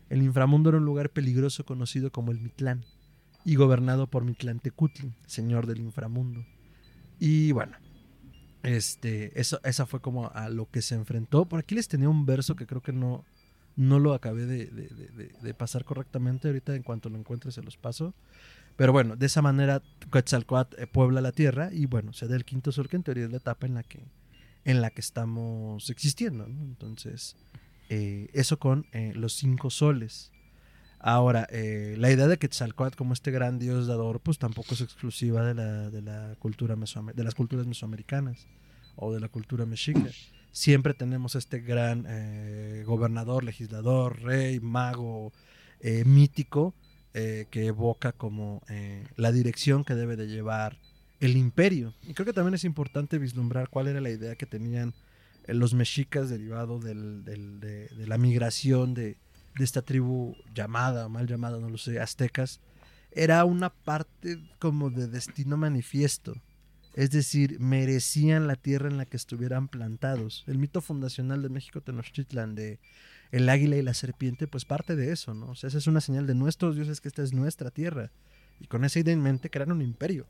El inframundo era un lugar peligroso conocido como el Mitlán y gobernado por Mitlantecutli, señor del inframundo. Y bueno, este, eso, esa fue como a lo que se enfrentó. Por aquí les tenía un verso que creo que no, no lo acabé de- de pasar correctamente. Ahorita en cuanto lo encuentre se los paso. Pero bueno, de esa manera Quetzalcóatl eh, puebla la tierra y bueno, se da el quinto sol que en teoría es la etapa en la que, en la que estamos existiendo. Entonces, eh, eso con eh, los cinco soles. Ahora, eh, la idea de Quetzalcóatl como este gran dios dador, pues tampoco es exclusiva de, la, de, la cultura de las culturas mesoamericanas o de la cultura mexica. Siempre tenemos este gran eh, gobernador, legislador, rey, mago, mítico, eh, que evoca como eh, la dirección que debe de llevar el imperio. Y creo que también es importante vislumbrar cuál era la idea que tenían eh, los mexicas derivado de, la migración de, de esta tribu llamada, mal llamada, no lo sé, aztecas. Era una parte como de destino manifiesto. Es decir, merecían la tierra en la que estuvieran plantados. El mito fundacional de México Tenochtitlan de el águila y la serpiente, pues parte de eso, ¿no? O sea, esa es una señal de nuestros dioses que esta es nuestra tierra. Y con esa idea en mente crearon un imperio.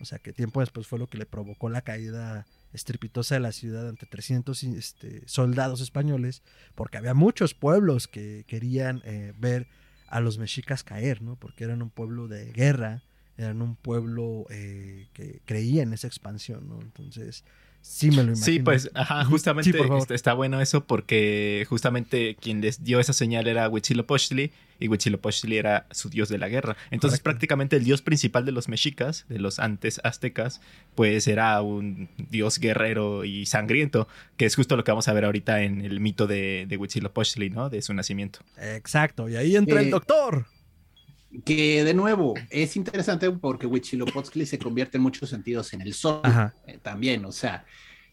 O sea, que tiempo después fue lo que le provocó la caída estrepitosa de la ciudad ante 300 este, soldados españoles, porque había muchos pueblos que querían eh, ver a los mexicas caer, ¿no? Porque eran un pueblo de guerra, eran un pueblo eh, que creía en esa expansión, ¿no? Entonces, sí me lo imagino. Sí, pues, ajá, justamente Sí, por favor. está, está bueno eso porque justamente quien les dio esa señal era Huitzilopochtli y Huitzilopochtli era su dios de la guerra. Entonces, Correcto. prácticamente el dios principal de los mexicas, de los antes aztecas, pues era un dios guerrero y sangriento, que es justo lo que vamos a ver ahorita en el mito de, de Huitzilopochtli, ¿no? De su nacimiento. Exacto, y ahí entra el doctor. Que de nuevo es interesante porque Huitzilopochtli se convierte en muchos sentidos en el sol eh, también. O sea,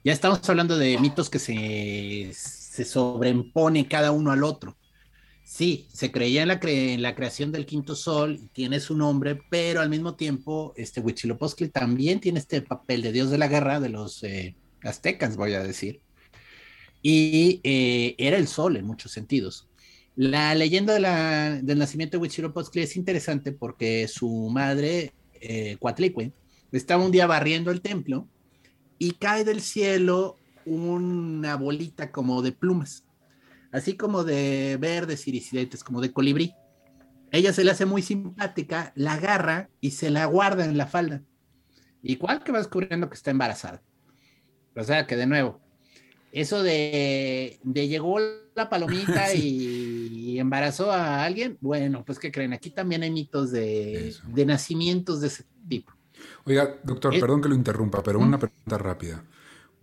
ya estamos hablando de mitos que se, se sobreimponen cada uno al otro. Sí, se creía en la, cre- en la creación del quinto sol y tiene su nombre, pero al mismo tiempo, este Huitzilopochtli también tiene este papel de dios de la guerra de los eh, aztecas, voy a decir. Y eh, era el sol en muchos sentidos. La leyenda de la- del nacimiento de Huitzilopochtli es interesante porque su madre, eh, estaba un día barriendo el templo y cae del cielo una bolita como de plumas, así como de verdes iridiscentes, como de colibrí. Ella se le hace muy simpática, la agarra y se la guarda en la falda. Igual que va descubriendo que está embarazada. O sea que de nuevo, eso de, de llegó la palomita y, y embarazó a alguien, bueno, pues que creen, aquí también hay mitos de, de nacimientos de ese tipo. Oiga, doctor, perdón que lo interrumpa, pero ¿Mm? una pregunta rápida.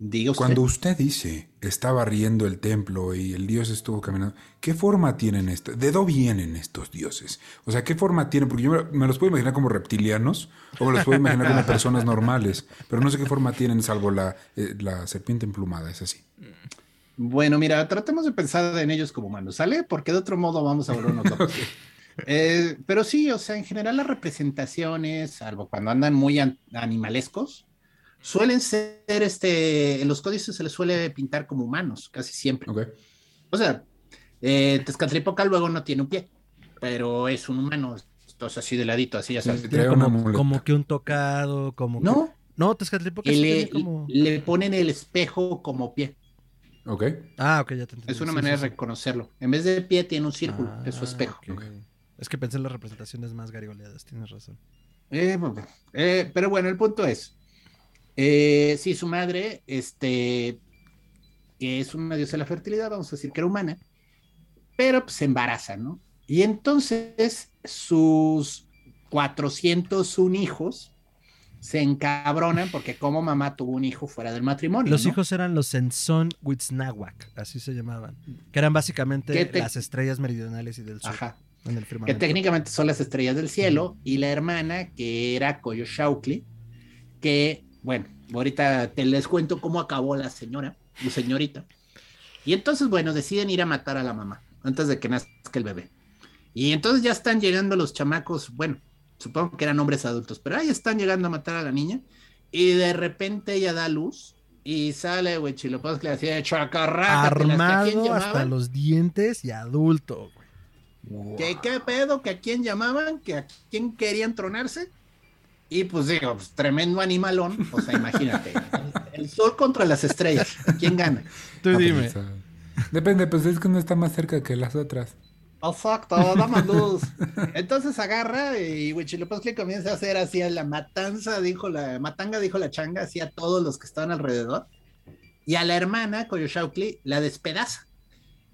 Diga usted. Cuando usted dice estaba riendo el templo y el dios estuvo caminando, ¿qué forma tienen esto? ¿De dónde vienen estos dioses? O sea, ¿qué forma tienen? Porque yo me- los puedo imaginar como reptilianos o me los puedo imaginar como personas normales, pero no sé qué forma tienen salvo la, eh, la serpiente emplumada, es así. Bueno, mira, tratemos de pensar en ellos como humanos, ¿sale? Porque de otro modo vamos a volvernos locos. Eh, pero sí, o sea, en general las representaciones, salvo cuando andan muy an- animalescos, suelen ser, este, en los códices se les suele pintar como humanos, casi siempre. Ok. O sea, eh, Tezcatlipoca luego no tiene un pie. pero es un humano, entonces así de ladito, así ya sabes. Como, como que un tocado, como que- No, No, Tezcatlipoca y sí le, tiene como... le ponen el espejo como pie. Ok. Ah, ok, ya te entendí. Es una Sí, manera sí, de reconocerlo. En vez de pie tiene un círculo, es su Ah, espejo. ok. Es que pensé en las representaciones más garigoleadas, tienes razón. Eh, bueno, eh, pero bueno, el punto es, eh, sí, su madre, este, que es una diosa de la fertilidad, vamos a decir que era humana, pero pues se embaraza, ¿no? Y entonces sus 401 hijos se encabronan porque como mamá tuvo un hijo fuera del matrimonio. Los ¿no? hijos eran los Senzón Huitznahuac, así se llamaban. Que eran básicamente ¿Qué te- las estrellas meridionales y del sur Ajá. en el que técnicamente son las estrellas del cielo, y la hermana, que era Coyoshaucli, que, bueno, ahorita te les cuento cómo acabó la señora, la señorita. Y entonces, bueno, deciden ir a matar a la mamá, antes de que nazca el bebé. Y entonces ya están llegando los chamacos, bueno, supongo que eran hombres adultos, pero ahí están llegando a matar a la niña, y de repente ella da luz, y sale Huichilopochtli así de chacarraca. Armado hasta los dientes y adulto. güey. ¿Qué, ¿Qué pedo? ¿Que a quién llamaban? ¿Que a quién querían tronarse? Y pues digo, pues, tremendo animalón. O sea, imagínate. El, el sol contra las estrellas. ¿Quién gana? Tú pues, dime. Depende, pues es que uno está más cerca que las otras. Exacto, dame luz. Entonces agarra y Huichilopochtli comienza a hacer así a la matanza, dijo la matanga, dijo la changa, así a todos los que estaban alrededor. Y a la hermana, Coyoshaucli, la despedaza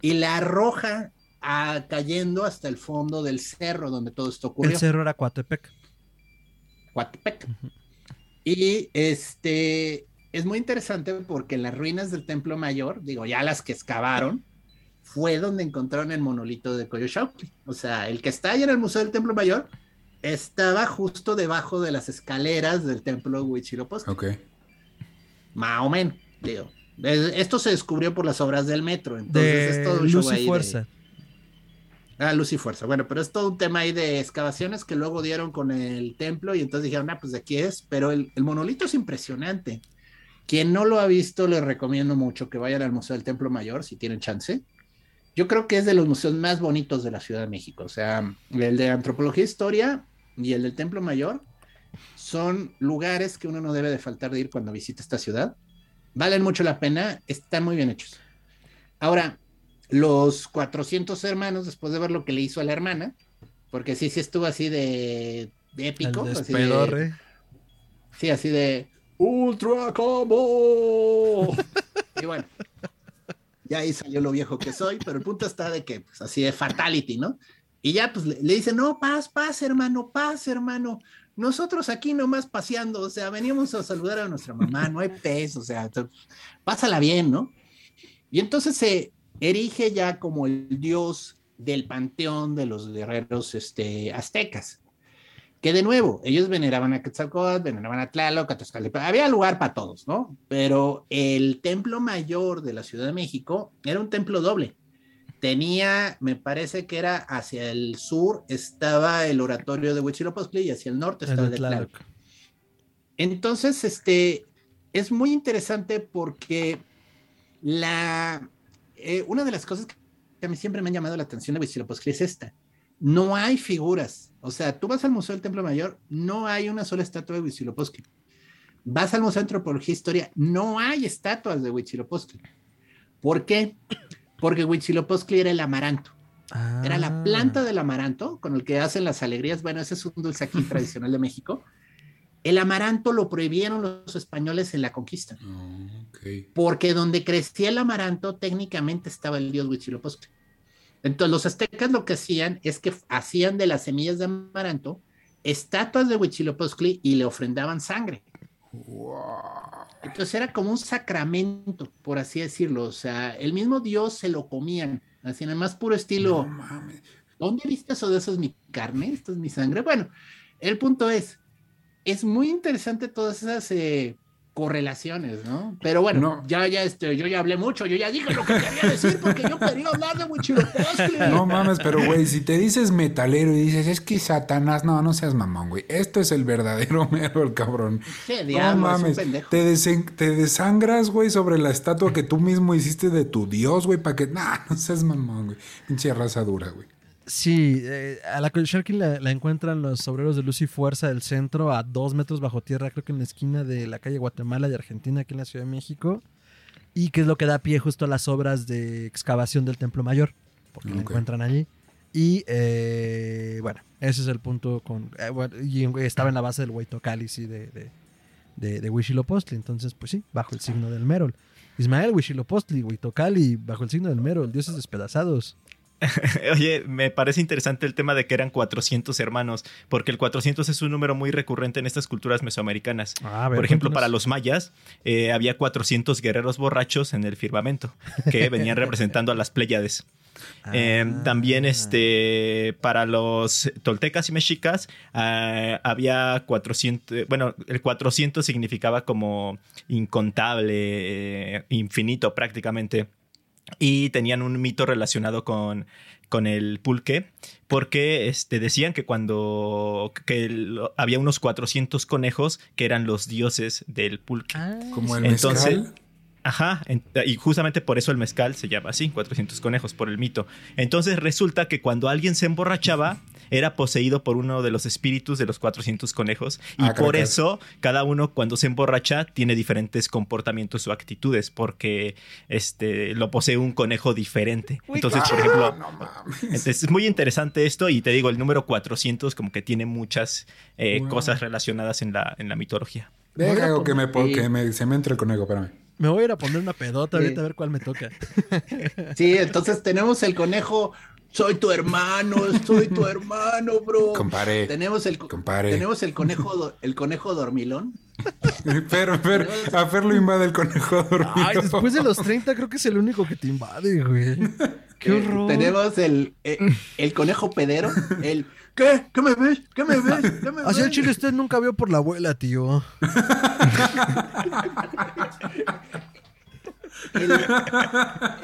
y la arroja a- cayendo hasta el fondo del cerro donde todo esto ocurrió. El cerro era Coatepec. Coatepec. Y este es muy interesante porque en las ruinas del Templo Mayor, digo, ya las que excavaron, fue donde encontraron el monolito de Coyoshaucli. O sea, el que está ahí en el Museo del Templo Mayor estaba justo debajo de las escaleras del Templo Huitzilopochtli. Ok. Más o menos, digo. Es- Esto se descubrió por las obras del metro. Entonces De es todo un show Luz ahí y de- Fuerza. Ah, Luz y Fuerza. Bueno, pero es todo un tema ahí de excavaciones que luego dieron con el templo y entonces dijeron, ah, pues de aquí es, pero el, monolito es impresionante. Quien no lo ha visto, les recomiendo mucho que vayan al Museo del Templo Mayor si tienen chance. Yo creo que es de los museos más bonitos de la Ciudad de México. O sea, el de Antropología e Historia y el del Templo Mayor son lugares que uno no debe de faltar de ir cuando visita esta ciudad. Valen mucho la pena, están muy bien hechos. Ahora, los 400 hermanos, después de ver lo que le hizo a la hermana, porque sí, sí estuvo así de, de épico. el así de- sí, así de Ultra Combo. y bueno, ya ahí salió lo viejo que soy, pero el punto está de que, pues, así de fatality, ¿no? Y ya, pues le, le dice, no, paz, paz, hermano, paz, hermano. Nosotros aquí nomás paseando, o sea, veníamos a saludar a nuestra mamá, no hay pez, o sea, pásala bien, ¿no? Y entonces se erige ya como el dios del panteón de los guerreros este, aztecas. Que de nuevo, ellos veneraban a Quetzalcóatl, veneraban a Tlaloc, a Tezcatlipoca, había lugar para todos, ¿no? Pero el templo mayor de la Ciudad de México era un templo doble. Tenía, me parece que era hacia el sur estaba el oratorio de Huitzilopochtli y hacia el norte estaba el de Tlaloc. Tlaloc. Entonces, este, es muy interesante porque la, eh, una de las cosas que a mí siempre me han llamado la atención de Huitzilopochtli es esta. No hay figuras. O sea, tú vas al Museo del Templo Mayor, no hay una sola estatua de Huitzilopochtli. Vas al Museo de Antropología e Historia, no hay estatuas de Huitzilopochtli. ¿Por qué? Porque Huitzilopochtli era el amaranto. Era Ah. la planta del amaranto con el que hacen las alegrías. Bueno, ese es un dulce aquí tradicional de México. El amaranto lo prohibieron los españoles en la conquista, Oh, ok. porque donde crecía el amaranto técnicamente estaba el dios Huitzilopochtli. Entonces los aztecas lo que hacían es que hacían de las semillas de amaranto estatuas de Huitzilopochtli y le ofrendaban sangre. Entonces era como un sacramento, por así decirlo. O sea, el mismo dios se lo comían, así en el más puro estilo. No. ¿dónde viste eso de eso es mi carne? Esto es mi sangre. Bueno, el punto es, es muy interesante todas esas eh, correlaciones, ¿no? Pero bueno, No. ya, ya, este, yo ya hablé mucho, yo ya dije lo que quería decir porque yo quería hablar de Huitzilopochtli. No mames, pero güey, si te dices metalero y dices, es que Satanás, no, no seas mamón, güey. Esto es el verdadero mero, el cabrón. No diablo, es un mames, pendejo. te, desen- te desangras, güey, sobre la estatua que tú mismo hiciste de tu dios, güey, para que, nah, no seas mamón, güey. Pinche raza dura, güey. Sí, eh, a la Sharkin la, la encuentran los obreros de Luz y Fuerza del centro a dos metros bajo tierra, creo que en la esquina de la calle Guatemala y Argentina, aquí en la Ciudad de México. Y que es lo que da pie justo a las obras de excavación del Templo Mayor, porque la Ok. encuentran allí. Y eh, bueno, ese es el punto con... eh, bueno, y estaba en la base del Huaytocali, sí, de, de, de, de Huitzilopochtli. Entonces, pues sí, bajo el signo del Merol. Ismael, Huitzilopochtli, Huaytocali, bajo el signo del Merol, dioses despedazados. Oye, me parece interesante el tema de que eran 400 hermanos, porque el 400 es un número muy recurrente en estas culturas mesoamericanas. A ver, Por ejemplo, cuéntanos. para los mayas eh, había 400 guerreros borrachos en el firmamento que venían representando a las Pléyades. Eh, Ah. también este, para los toltecas y mexicas ah, había 400, bueno, el 400 significaba como incontable, eh, infinito prácticamente. Y tenían un mito relacionado con, con el pulque, porque este, decían que cuando que el- había unos 400 conejos que eran los dioses del pulque. Ah, Como el Entonces- mezcal. Ajá, en- y justamente por eso el mezcal se llama así, 400 conejos, por el mito. Entonces resulta que cuando alguien se emborrachaba, era poseído por uno de los espíritus de los 400 conejos. Y Ah, por caracas. eso, cada uno cuando se emborracha tiene diferentes comportamientos o actitudes, porque este, lo posee un conejo diferente. Entonces, por ejemplo, No mames. entonces, es muy interesante esto y te digo, el número 400 como que tiene muchas eh, cosas relacionadas en la, en la mitología. Deja Voy a que, me, que me- se me entre el conejo, espérame. Me voy a ir a poner una pedota Sí. ahorita a ver cuál me toca. Sí, entonces tenemos el conejo. Soy tu hermano, soy tu hermano, bro. Compare. Tenemos el, Compare. tenemos el conejo, el conejo dormilón. Fer, Fer, a Fer lo invade el conejo dormido. Ay, después de los 30 creo que es el único que te invade, güey. Qué Eh, horror. tenemos el, eh, el conejo pedero. El ¿qué? ¿Qué me ves? ¿Qué me ves? ¿Qué me Así el ves? chile usted nunca vio por la abuela, tío. El,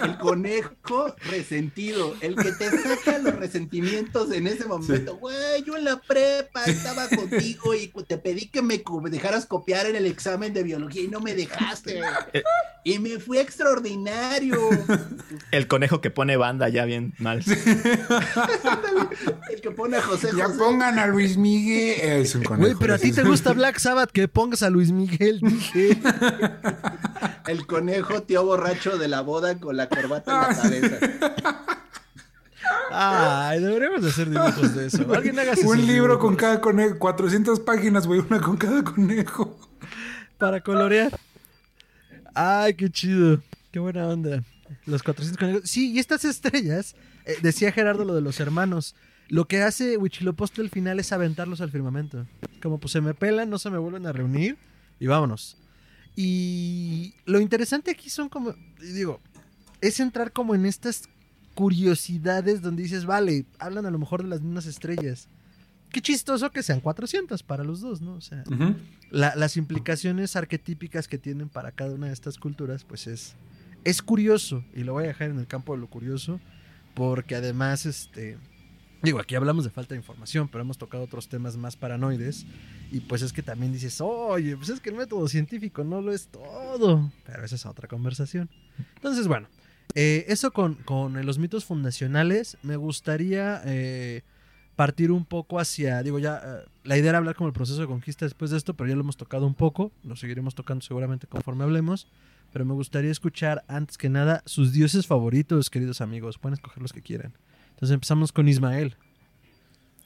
el conejo resentido, el que te saca los resentimientos en ese momento. Güey, yo en la prepa estaba contigo y te pedí que me dejaras copiar en el examen de biología y no me dejaste. Y me fui extraordinario. El conejo que pone banda ya bien mal. El que pone a José Ya José. pongan a Luis Miguel. Es un conejo. Güey, pero a ti te gusta Black Sabbath, que pongas a Luis Miguel, dije. El conejo tío borracho de la boda con la corbata en la cabeza. Ay, deberíamos de hacer dibujos de eso. Alguien haga Un libro con cada conejo. 400 páginas, güey. Una con cada conejo. Para colorear. Ay, qué chido. Qué buena onda. Los 400 conejos. Sí, y estas estrellas, eh, decía Gerardo lo de los hermanos. Lo que hace Huichilopochtli al final es aventarlos al firmamento. Como pues se me pelan, no se me vuelven a reunir y vámonos. Y lo interesante aquí son como, digo, es entrar como en estas curiosidades donde dices, vale, hablan a lo mejor de las mismas estrellas. Qué chistoso que sean 400 para los dos, ¿no? O sea, la- las implicaciones arquetípicas que tienen para cada una de estas culturas, pues es, es curioso, y lo voy a dejar en el campo de lo curioso, porque además, este, digo, aquí hablamos de falta de información, pero hemos tocado otros temas más paranoides, y pues es que también dices, oye, pues es que el método científico no lo es todo, pero esa es otra conversación. Entonces, bueno, eh, eso con, con los mitos fundacionales, me gustaría... eh, partir un poco hacia, digo ya, eh, la idea era hablar como el proceso de conquista después de esto, pero ya lo hemos tocado un poco, lo seguiremos tocando seguramente conforme hablemos, pero me gustaría escuchar antes que nada sus dioses favoritos, queridos amigos, pueden escoger los que quieran. Entonces empezamos con Ismael.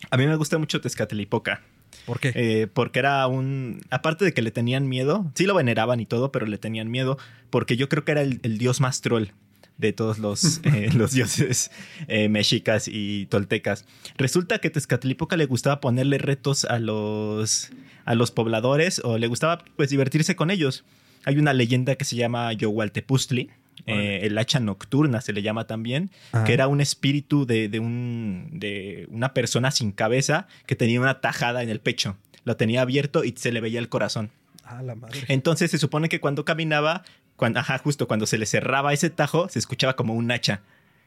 A mí me gusta mucho Tezcatlipoca. ¿Por qué? eh, porque era un. Aparte de que le tenían miedo, sí lo veneraban y todo, pero le tenían miedo. Porque yo creo que era el, el dios más troll de todos los, eh, los dioses eh, mexicas y toltecas. Resulta que Tezcatlipoca le gustaba ponerle retos a los, a los pobladores o le gustaba pues divertirse con ellos. Hay una leyenda que se llama Yohualtepustli, eh, el hacha nocturna se le llama también, que era un espíritu de, de un, de una persona sin cabeza que tenía una tajada en el pecho. Lo tenía abierto y se le veía el corazón. Ah, la madre. Entonces se supone que cuando caminaba, cuando, ajá, justo cuando se le cerraba ese tajo, se escuchaba como un hacha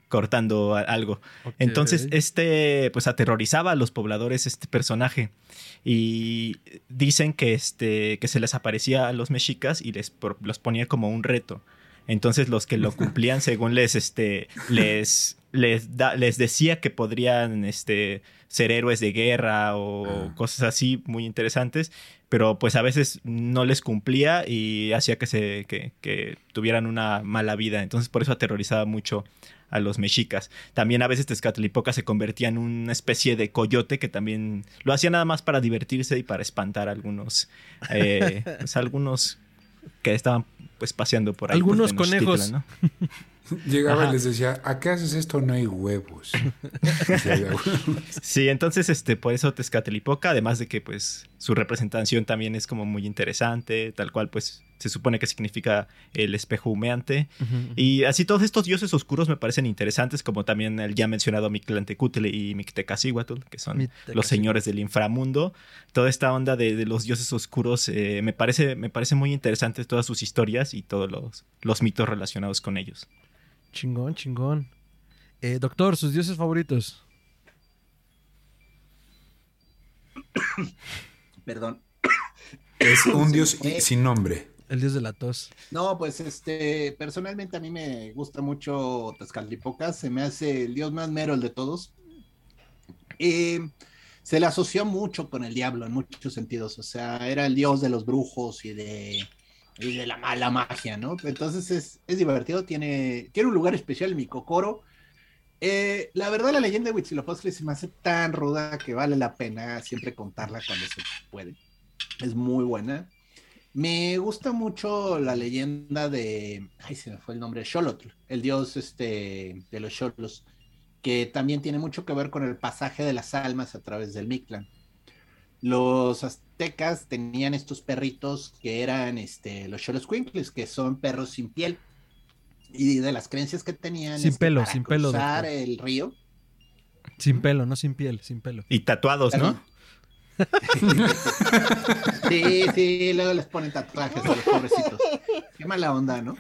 cortando algo. Entonces, este, pues aterrorizaba a los pobladores este personaje. Y dicen que, este, que se les aparecía a los mexicas y les por- los ponía como un reto. Entonces los que lo cumplían según les, este, les, les, da, les decía que podrían este, ser héroes de guerra o Ah. cosas así muy interesantes, pero pues a veces no les cumplía y hacía que, se, que, que tuvieran una mala vida. Entonces por eso aterrorizaba mucho a los mexicas. También a veces Tezcatlipoca se convertía en una especie de coyote que también lo hacía nada más para divertirse y para espantar a algunos, eh, pues, algunos que estaban pues paseando por ahí. por Algunos Tenochtitlan, conejos. ¿no? Llegaba Ajá. y les decía, ¿a qué haces esto? No hay huevos. Sí, había huevos. Sí, entonces este, por eso Tezcatlipoca, además de que pues su representación también es como muy interesante, tal cual pues se supone que significa el espejo humeante. Y así todos estos dioses oscuros me parecen interesantes, como también el ya mencionado Mictlantecutli y Mictecacihuatl, que son Mictecacihuatl. los señores del inframundo. Toda esta onda de, de los dioses oscuros eh, me, parece, me parece muy interesante todas sus historias y todos los, los mitos relacionados con ellos. Chingón, chingón. Eh, doctor, sus dioses favoritos. Perdón. Es un dios Eh. sin nombre. El dios de la tos. No, pues este, personalmente a mí me gusta mucho Tezcatlipoca, se me hace el dios más mero el de todos. Eh, se le asoció mucho con el diablo en muchos sentidos, o sea, era el dios de los brujos y de, y de la mala magia, ¿no? Entonces es, es divertido, tiene, tiene un lugar especial mi cocoro. Eh, la verdad, la leyenda de Huitzilopochtli se me hace tan ruda que vale la pena siempre contarla cuando se puede. Es muy buena. Me gusta mucho la leyenda de. Ay, se me fue el nombre. Xolotl, el dios este, de los Xolos, que también tiene mucho que ver con el pasaje de las almas a través del Mictlán. Los aztecas tenían estos perritos que eran este, los Xoloscuincles, que son perros sin piel. Y de las creencias que tenían. Sin es que pelo, para sin pelo, cruzar doctor. el río. Sin pelo, no sin piel, sin pelo. Y tatuados, ¿no? Sí, sí, luego les ponen tatuajes a los pobrecitos. Qué mala onda, ¿no?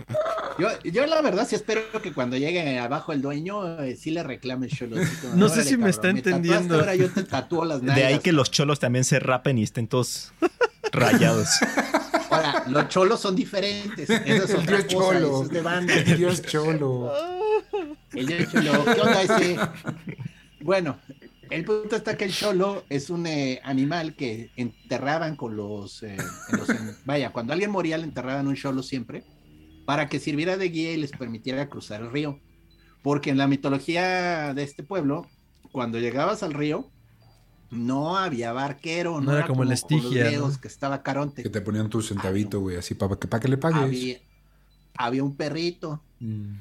Yo, yo la verdad sí espero que cuando llegue abajo el dueño eh, sí le reclame el cholo. así como, No sé "Órale, si me está entendiendo". Ahora yo te tatúo las De ahí que los cholos también se rapen y estén todos rayados. Ahora, los cholos son diferentes. Esa es El otra dios cosa, cholo. eso es de banda. El dios cholo. El dios cholo. ¿Qué onda ese? Bueno, el punto está que el cholo es un eh, animal que enterraban con los, eh, en los- en- Vaya, cuando alguien moría le enterraban un cholo siempre para que sirviera de guía y les permitiera cruzar el río. Porque en la mitología de este pueblo, cuando llegabas al río, no había barquero, no, era como el con Estigia, ¿no? que estaba Caronte. Que te ponían tu centavito, güey, así para que, para que le pagues. Había, había un perrito. Mm.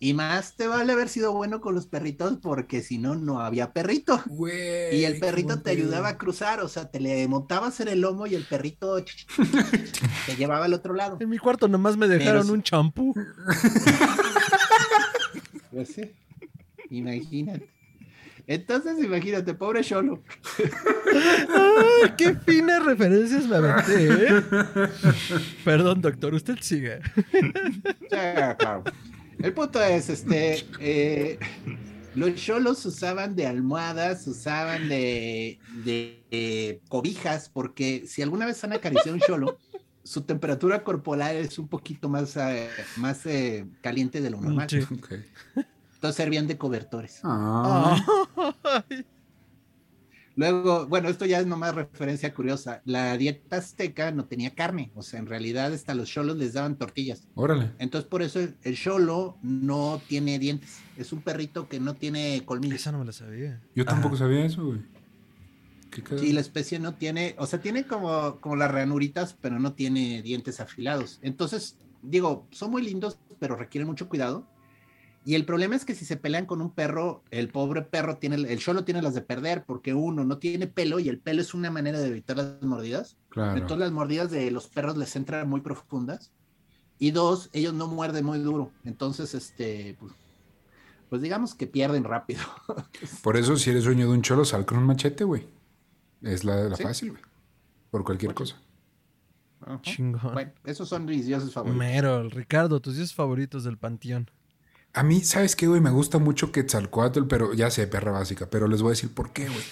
Y más te vale haber sido bueno con los perritos porque si no, no había perrito. Güey. Y el perrito te ayudaba a cruzar, o sea, te le montabas en el lomo y el perrito te llevaba al otro lado. En mi cuarto nomás me dejaron Pero- un champú. Pues sí, imagínate. Entonces, imagínate, pobre Cholo. Ay, qué finas referencias me aventé, ¿eh? Perdón, doctor, usted siga. El punto es, este, eh, los cholos usaban de almohadas, usaban de, de, eh, cobijas, porque si alguna vez han acariciado un cholo, su temperatura corporal es un poquito más, eh, más eh, caliente de lo normal. Sí. Ok. Entonces servían de cobertores. Ah, Ay, Luego, bueno, esto ya es nomás referencia curiosa. La dieta azteca no tenía carne, o sea, en realidad hasta los cholos les daban tortillas. órale. Entonces, por eso el- cholo no tiene dientes. Es un perrito que no tiene colmillos. esa no me la sabía. Yo tampoco Ajá. sabía eso, güey. Qué cagado. Sí, la especie no tiene, o sea, tiene como, como las ranuritas, pero no tiene dientes afilados. Entonces, digo, son muy lindos, pero requieren mucho cuidado. Y el problema es que si se pelean con un perro, el pobre perro tiene, el cholo tiene las de perder, porque uno no tiene pelo y el pelo es una manera de evitar las mordidas. Claro. Entonces las mordidas de los perros les entran muy profundas. Y dos, ellos no muerden muy duro. Entonces, este, pues, pues digamos que pierden rápido. Por eso, si eres dueño de un cholo, sal con un machete, güey. Es la, la Sí. fácil, güey. Por cualquier cosa. Ajá. Chingón. Bueno, esos son mis dioses favoritos. Mero, Ricardo, tus dioses favoritos del panteón. A mí, ¿sabes qué, güey? Me gusta mucho Quetzalcoatl, pero ya sé, perra básica, pero les voy a decir por qué, güey.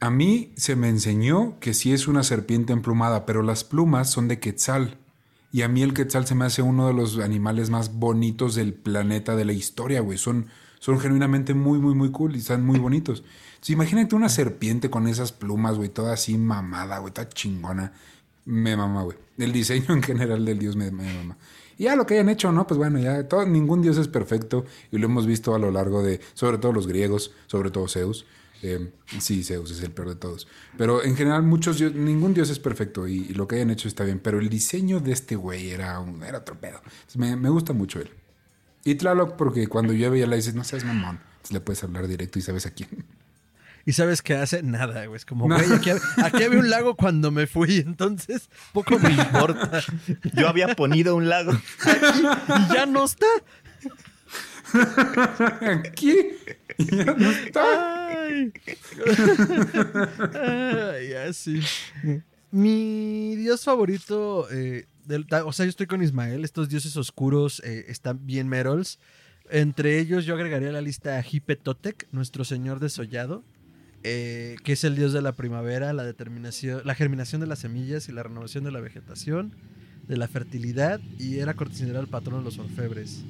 A mí se me enseñó que sí es una serpiente emplumada, pero las plumas son de Quetzal. Y a mí el quetzal se me hace uno de los animales más bonitos del planeta, de la historia, güey. Son, son genuinamente muy, muy, muy cool y están muy bonitos. Entonces, imagínate una serpiente con esas plumas, güey, toda así mamada, güey, toda chingona. Me mama, güey. El diseño en general del dios me, me mama. Y ya lo que hayan hecho, ¿no? Pues bueno, ya todo, ningún dios es perfecto y lo hemos visto a lo largo de, sobre todo los griegos, sobre todo Zeus. Eh, sí, Zeus es el peor de todos. Pero en general, muchos dios, ningún dios es perfecto y, lo que hayan hecho está bien. Pero el diseño de este güey era, un, era otro. Me, gusta mucho él. Y Tlaloc, porque cuando llueve ya le dices, no seas mamón. Entonces le puedes hablar directo y sabes a quién. ¿Y sabes qué hace? Nada, güey. Es como, güey, aquí, aquí, había un lago cuando me fui, entonces poco me importa. Yo había ponido un lago. Aquí, y ya no está. Aquí ya no está. Ay. Ay, así. Mi dios favorito, eh, del, o sea, yo estoy con Ismael. Estos dioses oscuros eh, están bien merols. Entre ellos yo agregaría a la lista a Hipetotec, nuestro señor desollado. Eh, que es el dios de la primavera, la determinación, la germinación de las semillas y la renovación de la vegetación, de la fertilidad, y era considerado el patrón de los orfebres.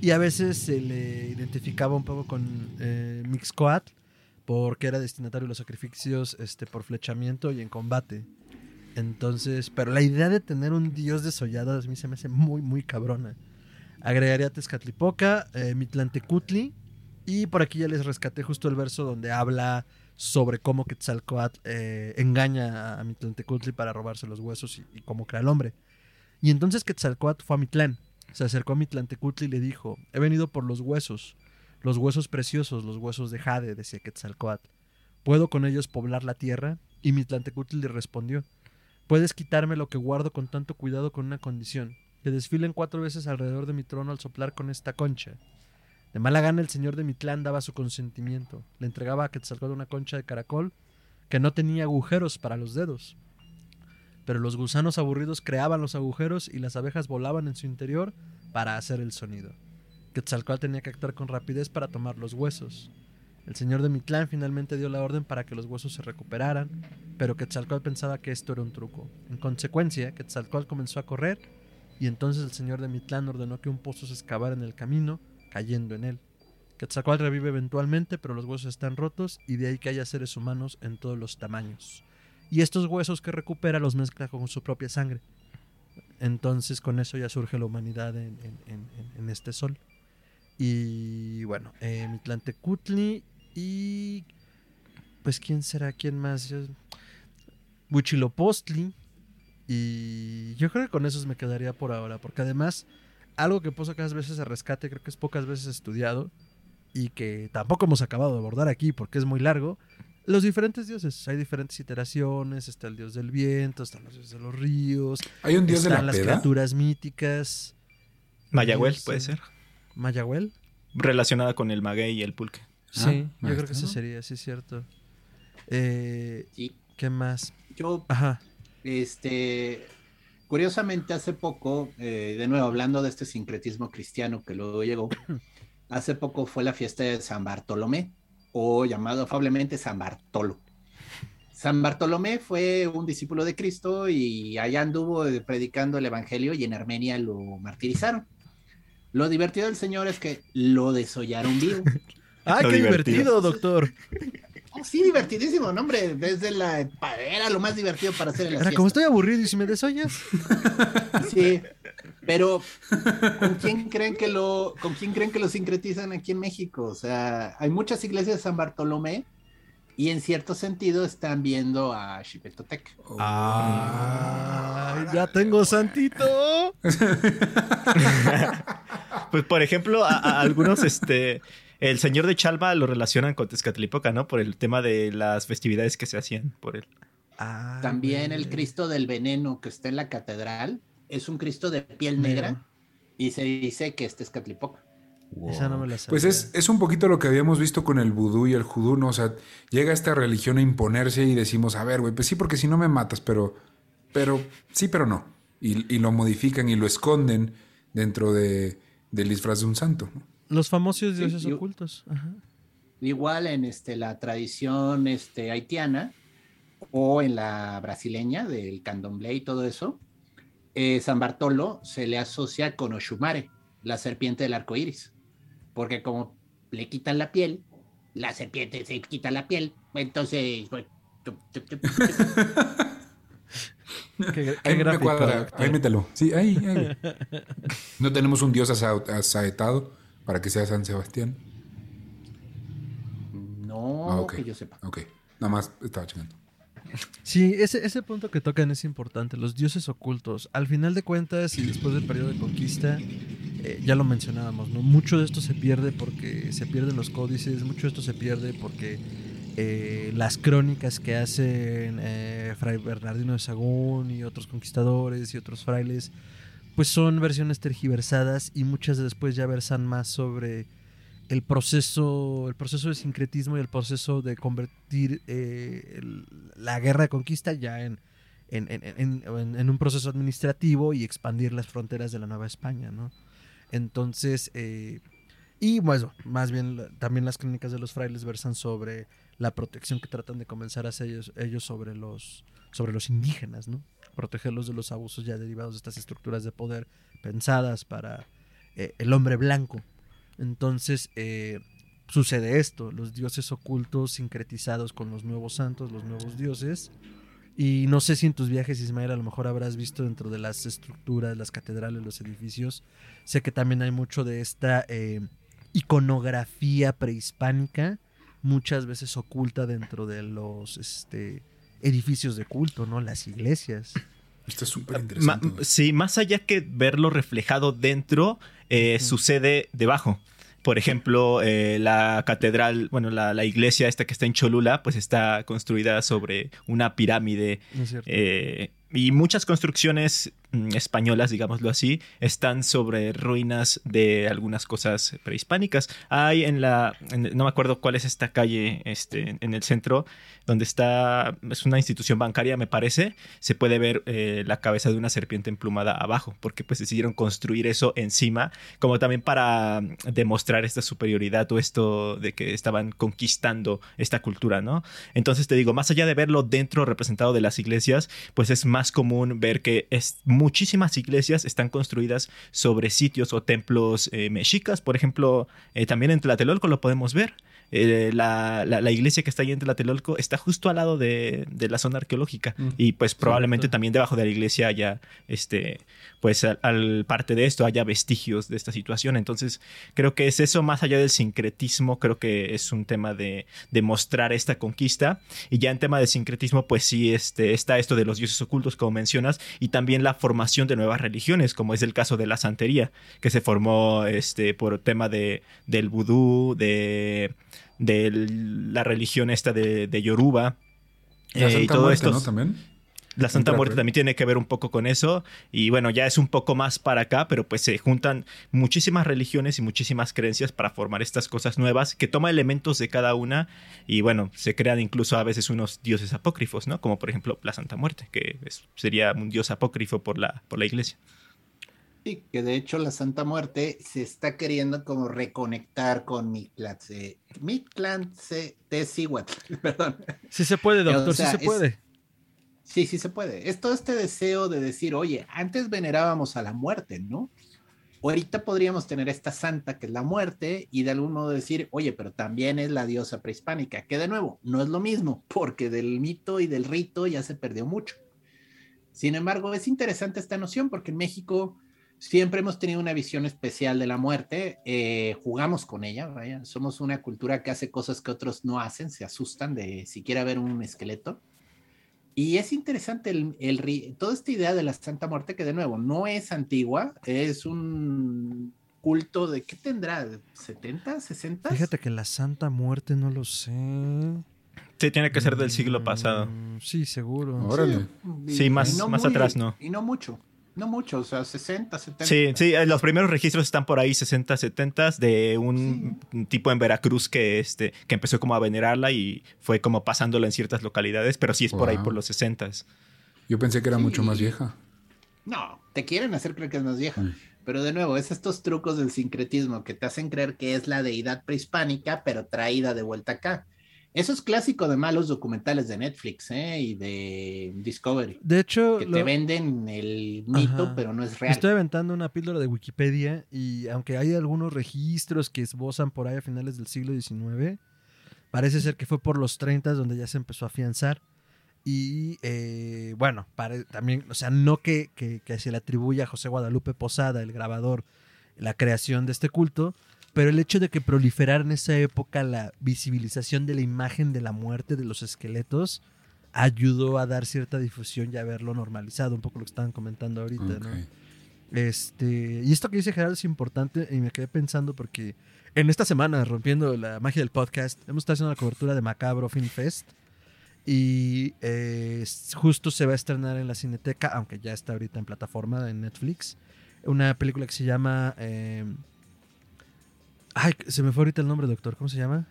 Y a veces se le identificaba un poco con eh, Mixcoatl, porque era destinatario de los sacrificios este, por flechamiento y en combate. Entonces, pero la idea de tener un dios desollado a mí se me hace muy, muy cabrona. Agregaría Tezcatlipoca, eh, Mitlantecutli, y por aquí ya les rescaté justo el verso donde habla sobre cómo Quetzalcoatl eh, engaña a Mitlantecutli para robarse los huesos y, cómo crea el hombre. Y entonces Quetzalcoatl fue a Mitlán, se acercó a Mitlantecutli y le dijo, he venido por los huesos, los huesos preciosos, los huesos de jade, decía Quetzalcoatl. ¿Puedo con ellos poblar la tierra? Y Mitlantecutli le respondió, puedes quitarme lo que guardo con tanto cuidado con una condición, que desfilen cuatro veces alrededor de mi trono al soplar con esta concha. De mala gana el señor de Mitlán daba su consentimiento. Le entregaba a Quetzalcóatl una concha de caracol que no tenía agujeros para los dedos. Pero los gusanos aburridos creaban los agujeros y las abejas volaban en su interior para hacer el sonido. Quetzalcóatl tenía que actuar con rapidez para tomar los huesos. El señor de Mitlán finalmente dio la orden para que los huesos se recuperaran, pero Quetzalcóatl pensaba que esto era un truco. En consecuencia, Quetzalcóatl comenzó a correr y entonces el señor de Mitlán ordenó que un pozo se excavara en el camino cayendo en él. Quetzalcóatl revive eventualmente, pero los huesos están rotos y de ahí que haya seres humanos en todos los tamaños. Y estos huesos que recupera los mezcla con su propia sangre. Entonces con eso ya surge la humanidad en, este sol. Y bueno, eh, Mitlantecutli y... Pues quién será, quién más. Huichilopostli. Y yo creo que con esos me quedaría por ahora, porque además algo que pocas veces se rescate, creo que es pocas veces estudiado y que tampoco hemos acabado de abordar aquí porque es muy largo. Los diferentes dioses, hay diferentes iteraciones, está el dios del viento, están los dioses de los ríos, hay un dios están de la las peda? criaturas míticas. Mayahuel Dios, puede ser. Mayahuel. Relacionada con el maguey y el pulque. Sí, Ah, yo creo que ese ¿no? sería, sí es cierto. Eh, Sí. ¿Qué más? Yo, Ajá. este, curiosamente hace poco, eh, de nuevo hablando de este sincretismo cristiano que luego llegó, hace poco fue la fiesta de San Bartolomé, o llamado afablemente San Bartolo. San Bartolomé fue un discípulo de Cristo y allá anduvo eh, predicando el Evangelio y en Armenia lo martirizaron. Lo divertido del Señor es que lo desollaron vivo. ¡Ay, Lo qué divertido. divertido, doctor! Sí, divertidísimo, no, hombre. Desde la. Era lo más divertido para hacer en la Era como estoy aburrido y si me desollas. Sí, pero ¿con quién creen que lo, con quién creen que lo sincretizan aquí en México? O sea, hay muchas iglesias de San Bartolomé y en cierto sentido están viendo a Xipetotec. ¡Ay, ya tengo santito! Pues, por ejemplo, a, a algunos, este, el señor de Chalma lo relacionan con Tezcatlipoca, ¿no? Por el tema de las festividades que se hacían por él. Ah, También el Cristo del Veneno que está en la catedral es un Cristo de piel negra y se dice que este es Catlipoca. Esa no me la sabía. Pues es, es un poquito lo que habíamos visto con el vudú y el judú, ¿no? O sea, llega esta religión a imponerse y decimos, a ver, güey, pues sí, porque si no me matas, pero, pero sí, pero no. Y, y lo modifican y lo esconden dentro de, del disfraz de un santo, ¿no? Los famosos dioses ocultos. Ajá. Igual en este, la tradición este, haitiana o en la brasileña del candomblé y todo eso, eh, San Bartolo se le asocia con Oshumare, la serpiente del arco iris, porque como le quitan la piel, la serpiente se quita la piel, entonces. pues, tup, tup, tup, tup. Qué, qué Ahí, me gráfico, cuadra. doctor. Ahí mételo. Sí, ahí, ahí. No tenemos un dios asa- asaetado para que sea San Sebastián. No, Ah, que yo sepa. Ok. Nada más estaba chingando. Sí, ese, ese punto que tocan es importante, los dioses ocultos. Al final de cuentas y después del periodo de conquista, eh, ya lo mencionábamos, ¿no? Mucho de esto se pierde porque se pierden los códices, mucho de esto se pierde porque eh, las crónicas que hacen eh, Fray Bernardino de Sagún y otros conquistadores y otros frailes, pues son versiones tergiversadas y muchas después ya versan más sobre el proceso, el proceso de sincretismo y el proceso de convertir eh, la guerra de conquista ya en, un proceso administrativo y expandir las fronteras de la Nueva España, ¿no? Entonces, eh, y bueno, más bien también las crónicas de los frailes versan sobre la protección que tratan de comenzar a hacer ellos, ellos sobre los sobre los indígenas, ¿no? Protegerlos de los abusos ya derivados de estas estructuras de poder pensadas para eh, el hombre blanco. Entonces, eh, sucede esto, los dioses ocultos sincretizados con los nuevos santos, los nuevos dioses. Y no sé si en tus viajes, Ismael, a lo mejor habrás visto dentro de las estructuras, las catedrales, los edificios. Sé que también hay mucho de esta eh, iconografía prehispánica, muchas veces oculta dentro de los este, edificios de culto, ¿no? Las iglesias. Esto es súper interesante. sí, más allá que verlo reflejado dentro, eh, sucede debajo. Por ejemplo, eh, la catedral, bueno, la, la iglesia esta que está en Cholula, pues está construida sobre una pirámide ¿No es cierto? eh, y muchas construcciones españolas, digámoslo así, están sobre ruinas de algunas cosas prehispánicas. Hay en la, no me acuerdo cuál es esta calle, este, en el centro, donde está, es una institución bancaria, me parece, se puede ver eh, la cabeza de una serpiente emplumada abajo, porque pues decidieron construir eso encima, como también para mm, demostrar esta superioridad o esto de que estaban conquistando esta cultura, ¿no? Entonces te digo, más allá de verlo dentro representado de las iglesias, pues es más común ver que es, muchísimas iglesias están construidas sobre sitios o templos eh, mexicas. Por ejemplo, eh, también en Tlatelolco lo podemos ver. Eh, la, la- la iglesia que está ahí en Tlatelolco está justo al lado de, de la zona arqueológica. Mm. Y pues probablemente también debajo de la iglesia haya, este, pues al, al parte de esto, haya vestigios de esta situación. Entonces creo que es eso, más allá del sincretismo, creo que es un tema de, de mostrar esta conquista. Y ya en tema de sincretismo, pues sí, este, está esto de los dioses ocultos, como mencionas, y también la formación de nuevas religiones, como es el caso de la santería, que se formó este, por tema de, del vudú, de, de la religión esta de, de Yoruba. La eh, y Santa todo Muerte, esto. ¿no? También. La Santa Muerte pues. también tiene que ver un poco con eso. Y bueno, ya es un poco más para acá, pero pues se juntan muchísimas religiones y muchísimas creencias para formar estas cosas nuevas que toma elementos de cada una. Y bueno, se crean incluso a veces unos dioses apócrifos, ¿no? Como por ejemplo la Santa Muerte, que es- sería un dios apócrifo por la, por la iglesia. Sí, que de hecho la Santa Muerte se está queriendo como reconectar con Mictlantse, Mictlantse Tecihuatl, perdón. Sí se puede, doctor, O sea, sí se es- puede. Sí, sí se puede. Es todo este deseo de decir, oye, antes venerábamos a la muerte, ¿no? Ahorita podríamos tener esta santa que es la muerte y de algún modo decir, oye, pero también es la diosa prehispánica, que de nuevo no es lo mismo, porque del mito y del rito ya se perdió mucho. Sin embargo, es interesante esta noción porque en México siempre hemos tenido una visión especial de la muerte, eh, jugamos con ella, vaya, somos una cultura que hace cosas que otros no hacen, se asustan de siquiera ver un esqueleto. Y es interesante el, toda esta idea de la Santa Muerte, que de nuevo no es antigua, es un culto de, ¿qué tendrá? ¿70, 60? Fíjate que la Santa Muerte no lo sé. Sí, tiene que ser del siglo pasado. Mm, Sí, seguro. Órale. Sí, más- más atrás, ¿no? Y no mucho, no mucho, o sea, 60, 70. Sí, sí, eh, los primeros registros están por ahí 60, 70 de un tipo en Veracruz que, este, que empezó como a venerarla y fue como pasándola en ciertas localidades, pero sí es por ahí por los 60. Yo pensé que era Sí. mucho más vieja. No, te quieren hacer creer que es más vieja. Mm. Pero de nuevo, es estos trucos del sincretismo que te hacen creer que es la deidad prehispánica, pero traída de vuelta acá. Eso es clásico de malos documentales de Netflix ¿eh? y de Discovery. De hecho, que te venden el mito, pero no es real. Estoy aventando una píldora de Wikipedia y aunque hay algunos registros que esbozan por ahí a finales del siglo XIX, parece ser que fue por los 30 donde ya se empezó a afianzar. Y eh, bueno, también, o sea, no que, que, que se le atribuya a José Guadalupe Posada, el grabador, la creación de este culto, pero el hecho de que proliferara en esa época la visibilización de la imagen de la muerte de los esqueletos ayudó a dar cierta difusión y a verlo normalizado, un poco lo que estaban comentando ahorita, ¿no? Este, y esto que dice Gerardo es importante y me quedé pensando porque en esta semana, rompiendo la magia del podcast, hemos estado haciendo la cobertura de Macabro Film Fest y eh, justo se va a estrenar en la Cineteca, aunque ya está ahorita en plataforma en Netflix, una película que se llama... Eh, Ay, se me fue ahorita el nombre, doctor. ¿Cómo se llama?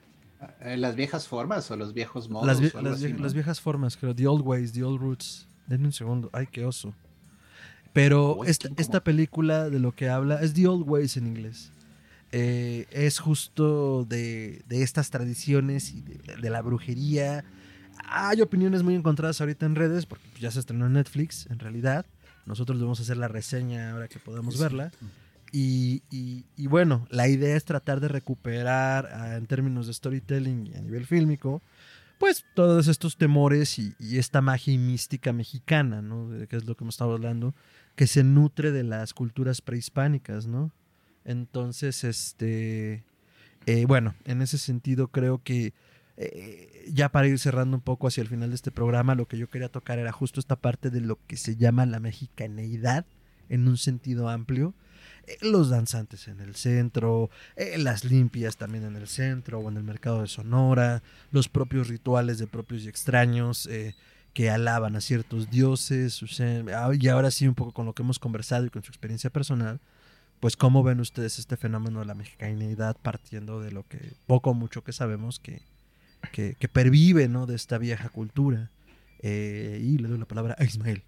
Eh, las viejas formas o los viejos modos. Las, viejas formas, creo. The Old Ways, The Old Roots. Denme un segundo. Ay, qué oso. Pero esta, película de lo que habla es The Old Ways en inglés. Eh, es justo de, estas tradiciones y de, la brujería. Hay opiniones muy encontradas ahorita en redes, porque ya se estrenó en Netflix, en realidad. Nosotros debemos hacer la reseña ahora que podamos verla. Y, bueno, la idea es tratar de recuperar ah, en términos de storytelling y a nivel fílmico, pues todos estos temores y, esta magia y mística mexicana, ¿no? Que es lo que hemos estado hablando, que se nutre de las culturas prehispánicas, ¿no? Entonces, este, eh, bueno, en ese sentido creo que eh, ya para ir cerrando un poco hacia el final de este programa, lo que yo quería tocar era justo esta parte de lo que se llama la mexicaneidad en un sentido amplio los danzantes en el centro, eh, las limpias también en el centro o en el mercado de Sonora, los propios rituales de propios y extraños eh, que alaban a ciertos dioses, ah, y ahora sí un poco con lo que hemos conversado y con su experiencia personal, pues cómo ven ustedes este fenómeno de la mexicanidad partiendo de lo que poco o mucho que sabemos que, que, pervive ¿no? de esta vieja cultura. y le doy la palabra a Ismael.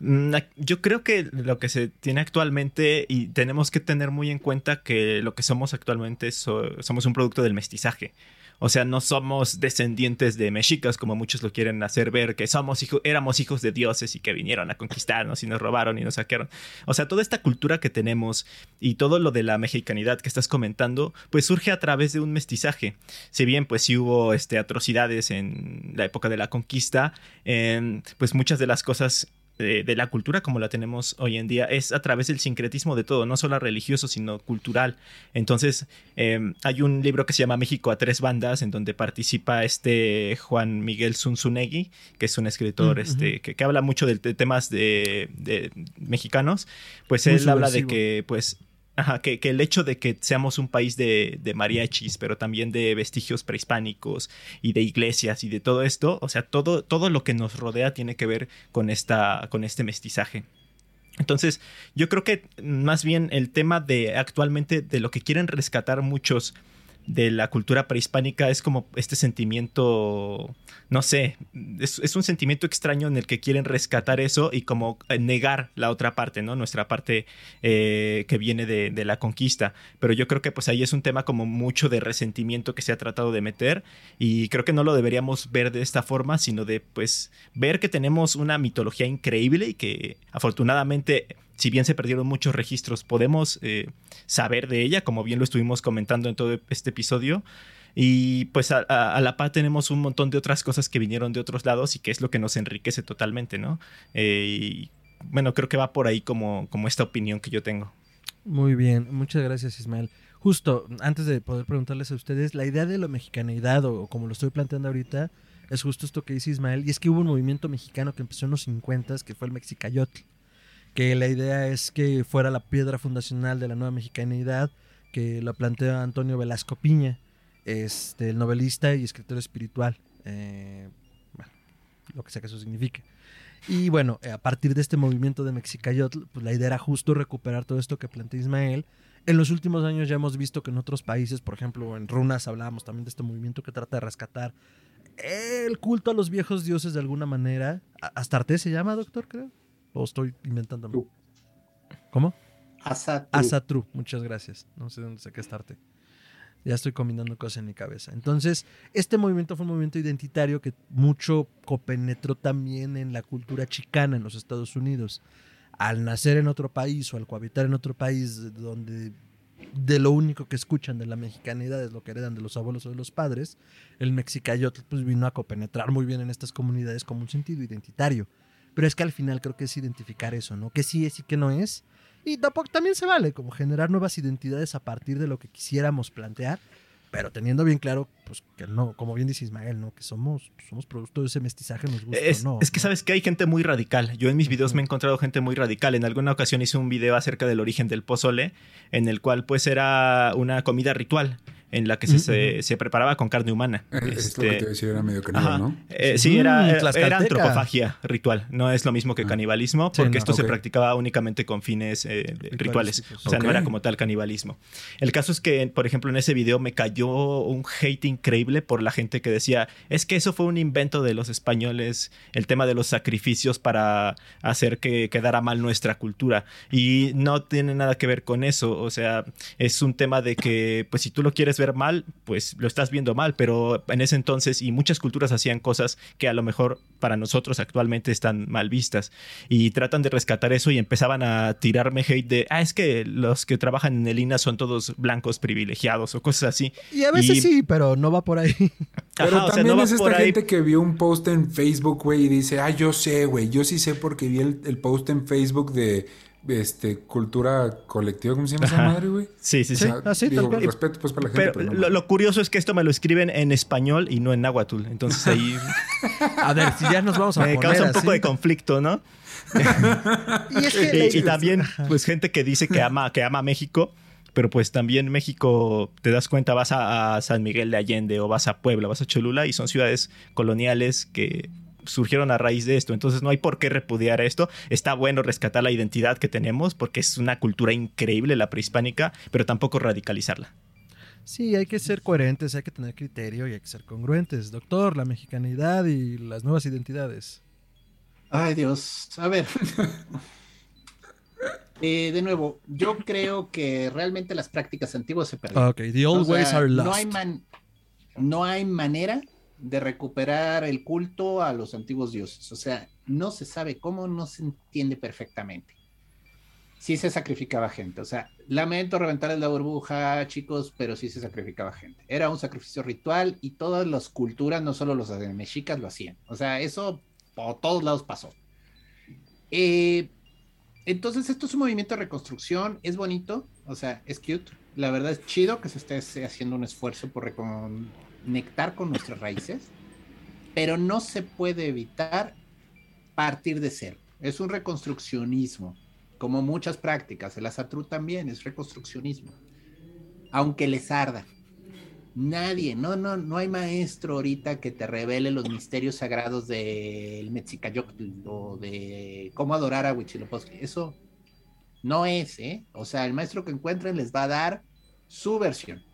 Mm, yo creo que lo que se tiene actualmente y tenemos que tener muy en cuenta que lo que somos actualmente somos un producto del mestizaje. O sea, no somos descendientes de mexicas como muchos lo quieren hacer ver, que somos hijos, éramos hijos de dioses y que vinieron a conquistarnos y nos robaron y nos saquearon. O sea, toda esta cultura que tenemos y todo lo de la mexicanidad que estás comentando, pues surge a través de un mestizaje. Si bien pues sí hubo este, atrocidades en la época de la conquista, pues muchas de las cosas de, la cultura como la tenemos hoy en día es a través del sincretismo de todo, no solo religioso, sino cultural. Entonces, em, hay un libro que se llama México a tres bandas, en donde participa este Juan Miguel Zunzunegui, que es un escritor mm, este, que, habla mucho de, temas de, mexicanos. Pues él habla de que, pues, Ajá, que, el hecho de que seamos un país de, mariachis, pero también de vestigios prehispánicos y de iglesias y de todo esto, o sea, todo, todo lo que nos rodea tiene que ver con, esta, con este mestizaje. Entonces, yo creo que más bien el tema de actualmente de lo que quieren rescatar muchos de la cultura prehispánica es como este sentimiento, no sé, es, un sentimiento extraño en el que quieren rescatar eso y como eh, negar la otra parte, ¿no? Nuestra parte eh, que viene de, de, la conquista. Pero yo creo que pues ahí es un tema como mucho de resentimiento que se ha tratado de meter y creo que no lo deberíamos ver de esta forma, sino de pues ver que tenemos una mitología increíble y que afortunadamente si bien se perdieron muchos registros, podemos eh, saber de ella, como bien lo estuvimos comentando en todo este episodio. Y pues a, la par tenemos un montón de otras cosas que vinieron de otros lados y que es lo que nos enriquece totalmente, ¿no? Eh, y bueno, creo que va por ahí como, esta opinión que yo tengo. Muy bien, muchas gracias Ismael. Justo, antes de poder preguntarles a ustedes, la idea de la mexicanidad, o como lo estoy planteando ahorita, es justo esto que dice Ismael, y es que hubo un movimiento mexicano que empezó en los 50, que fue el Mexicayotl que la idea es que fuera la piedra fundacional de la nueva mexicanidad, que lo plantea Antonio Velasco Piña, este, el novelista y escritor espiritual, eh, lo que sea que eso signifique. Y bueno, a partir de este movimiento de Mexicayotl, pues la idea era justo recuperar todo esto que plantea Ismael. En los últimos años ya hemos visto que en otros países, por ejemplo en Runas hablábamos también de este movimiento que trata de rescatar el culto a los viejos dioses de alguna manera. Astarte se llama, doctor, creo. O estoy inventándome. ¿Cómo? Asatru. Asatru, muchas gracias. No sé dónde saqué estarte. Ya estoy combinando cosas en mi cabeza. Entonces, este movimiento fue un movimiento identitario que mucho copenetró también en la cultura chicana en los Estados Unidos. Al nacer en otro país o al cohabitar en otro país donde de lo único que escuchan de la mexicanidad es lo que heredan de los abuelos o de los padres, el mexicayotl pues vino a copenetrar muy bien en estas comunidades como un sentido identitario. Pero es que al final creo que es identificar eso, ¿no? Que sí es y que no es. Y tampoco, también se vale como generar nuevas identidades a partir de lo que quisiéramos plantear pero teniendo bien claro, pues que no, como bien dice Ismael, ¿no? Que somos, somos producto de ese mestizaje, nos gusta es, no. Es que sabes que hay gente muy radical. Yo en mis videos me he encontrado gente muy radical. En alguna ocasión hice un video acerca del origen del pozole, en el cual pues era una comida ritual en la que se, se, preparaba con carne humana. Eh, este, era medio caníbal, ¿no? Eh, sí, era, mm, era, antropofagia ritual. No es lo mismo que ah. canibalismo, porque esto se practicaba únicamente con fines eh, rituales. O sea, no era como tal canibalismo. El caso es que, por ejemplo, en ese video me cayó un hate increíble por la gente que decía, es que eso fue un invento de los españoles, el tema de los sacrificios para hacer que quedara mal nuestra cultura. Y no tiene nada que ver con eso. O sea, es un tema de que, pues si tú lo quieres ver mal, pues lo estás viendo mal, pero en ese entonces y muchas culturas hacían cosas que a lo mejor para nosotros actualmente están mal vistas y tratan de rescatar eso y empezaban a tirarme hate de, ah, es que los que trabajan en el INA son todos blancos privilegiados o cosas así. Y a veces sí, pero no va por ahí. Pero también es esta gente que vio un post en Facebook, güey, y dice, ah, yo sé, güey, yo sí sé porque vi el post en Facebook de este, cultura colectiva, ¿cómo se llama esa madre, güey? Sí, sí, sí. Digo, respeto pues para la gente. Pero, lo, curioso es que esto me lo escriben en español y no en náhuatl. Entonces ahí. a ver, si ya nos vamos a Me causa un poco de conflicto, ¿no? y, es que y, también, pues, gente que dice que ama, que ama México pero pues también México, te das cuenta, vas a, San Miguel de Allende o vas a Puebla, vas a Cholula y son ciudades coloniales que surgieron a raíz de esto. Entonces no hay por qué repudiar esto. Está bueno rescatar la identidad que tenemos porque es una cultura increíble la prehispánica, pero tampoco radicalizarla. Sí, hay que ser coherentes, hay que tener criterio y hay que ser congruentes. Doctor, la mexicanidad y las nuevas identidades. Ay Dios, a ver. Eh, de nuevo, yo creo que realmente las prácticas antiguas se perdieron. Ok, the old ways are lost. No hay, no hay manera de recuperar el culto a los antiguos dioses. O sea, no se sabe cómo, no se entiende perfectamente. Sí se sacrificaba gente. O sea, lamento reventarles la burbuja, chicos, pero sí se sacrificaba gente. Era un sacrificio ritual y todas las culturas, no solo los mexicas, lo hacían. O sea, eso por todos lados pasó. Eh, entonces, esto es un movimiento de reconstrucción, es bonito, o sea, es cute. La verdad es chido que se esté haciendo un esfuerzo por conectar con nuestras raíces, pero no se puede evitar partir de cero. Es un reconstruccionismo, como muchas prácticas. El Asatru también es reconstruccionismo, aunque les arda. Nadie, no, no, no hay maestro ahorita que te revele los misterios sagrados del Mexicayoctl o de cómo adorar a Huitzilopochtli. Eso no es, ¿eh? O sea, el maestro que encuentren les va a dar su versión.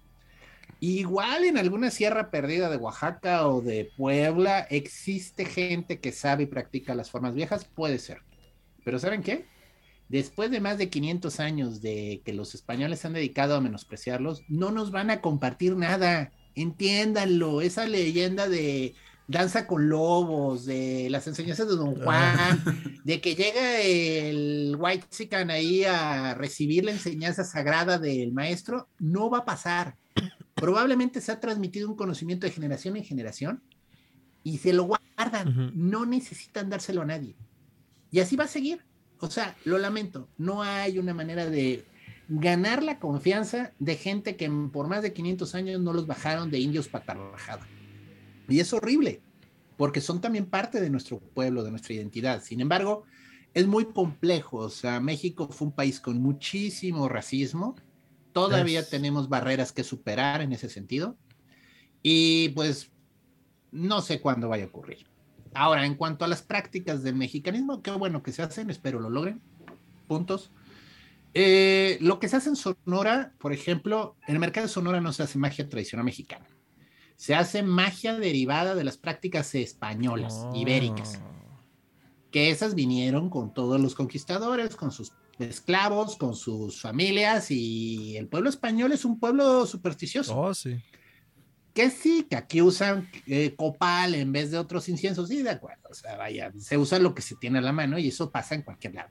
Igual en alguna sierra perdida de Oaxaca o de Puebla existe gente que sabe y practica las formas viejas, puede ser. Pero ¿saben qué? Después de más de 500 años de que los españoles se han dedicado a menospreciarlos, no nos van a compartir nada. Entiéndanlo, esa leyenda de danza con lobos, de las enseñanzas de Don Juan, de que llega el White Sican ahí a recibir la enseñanza sagrada del maestro, no va a pasar probablemente se ha transmitido un conocimiento de generación en generación y se lo guardan, no necesitan dárselo a nadie. Y así va a seguir. O sea, lo lamento, no hay una manera de ganar la confianza de gente que por más de 500 años no los bajaron de indios patarrajada. Y es horrible, porque son también parte de nuestro pueblo, de nuestra identidad. Sin embargo, es muy complejo. O sea, México fue un país con muchísimo racismo, Todavía tenemos barreras que superar en ese sentido. Y pues no sé cuándo vaya a ocurrir. Ahora, en cuanto a las prácticas del mexicanismo, qué bueno que se hacen, espero lo logren. Puntos. Eh, lo que se hace en Sonora, por ejemplo, en el mercado de Sonora no se hace magia tradicional mexicana. Se hace magia derivada de las prácticas españolas, ibéricas. Ah. Que esas vinieron con todos los conquistadores, con sus esclavos, con sus familias y el pueblo español es un pueblo supersticioso. Oh, sí. Que sí, que aquí usan eh, copal en vez de otros inciensos, sí, de acuerdo. O sea, vaya, se usa lo que se tiene a la mano y eso pasa en cualquier lado.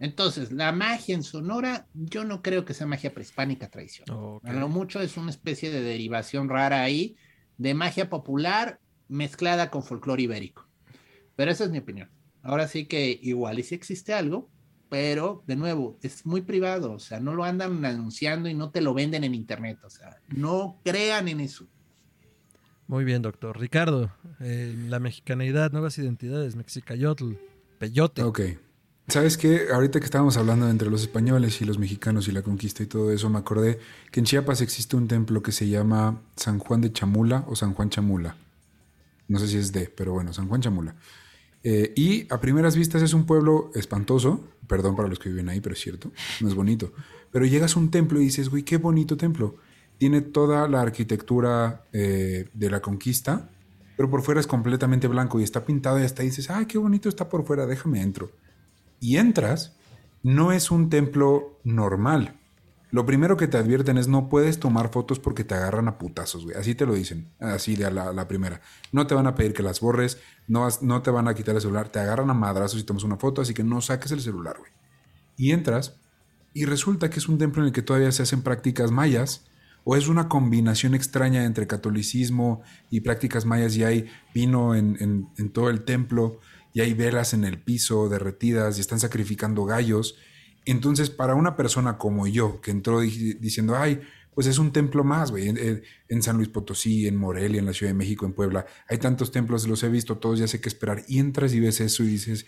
Entonces, la magia en Sonora, yo no creo que sea magia prehispánica tradicional. Ok. A lo mucho es una especie de derivación rara ahí de magia popular mezclada con folclore ibérico. Pero esa es mi opinión. Ahora sí que igual y si existe algo, pero de nuevo, es muy privado, o sea, no lo andan anunciando y no te lo venden en internet, o sea, no crean en eso. Muy bien, doctor. Ricardo, eh, la mexicaneidad, nuevas identidades, mexicayotl, peyote. Ok. ¿Sabes qué? Ahorita que estábamos hablando entre los españoles y los mexicanos y la conquista y todo eso, me acordé que en Chiapas existe un templo que se llama San Juan de Chamula o San Juan Chamula. No sé si es de, pero bueno, San Juan Chamula. Eh, y a primeras vistas es un pueblo espantoso, perdón para los que viven ahí, pero es cierto, no es bonito. Pero llegas a un templo y dices, güey, qué bonito templo. Tiene toda la arquitectura eh, de la conquista, pero por fuera es completamente blanco y está pintado y hasta dices, ay, qué bonito está por fuera, déjame entro. Y entras, no es un templo normal. Lo primero que te advierten es no puedes tomar fotos porque te agarran a putazos, güey. Así te lo dicen, así de la, la primera. No te van a pedir que las borres, no, no te van a quitar el celular, te agarran a madrazos si tomas una foto, así que no saques el celular, güey. Y entras y resulta que es un templo en el que todavía se hacen prácticas mayas o es una combinación extraña entre catolicismo y prácticas mayas y hay vino en- en todo el templo y hay velas en el piso derretidas y están sacrificando gallos. Entonces, para una persona como yo, que entró di- diciendo, ay, pues es un templo más, güey, en, San Luis Potosí, en Morelia, en la Ciudad de México, en Puebla, hay tantos templos, los he visto todos, ya sé qué esperar. Y entras y ves eso y dices,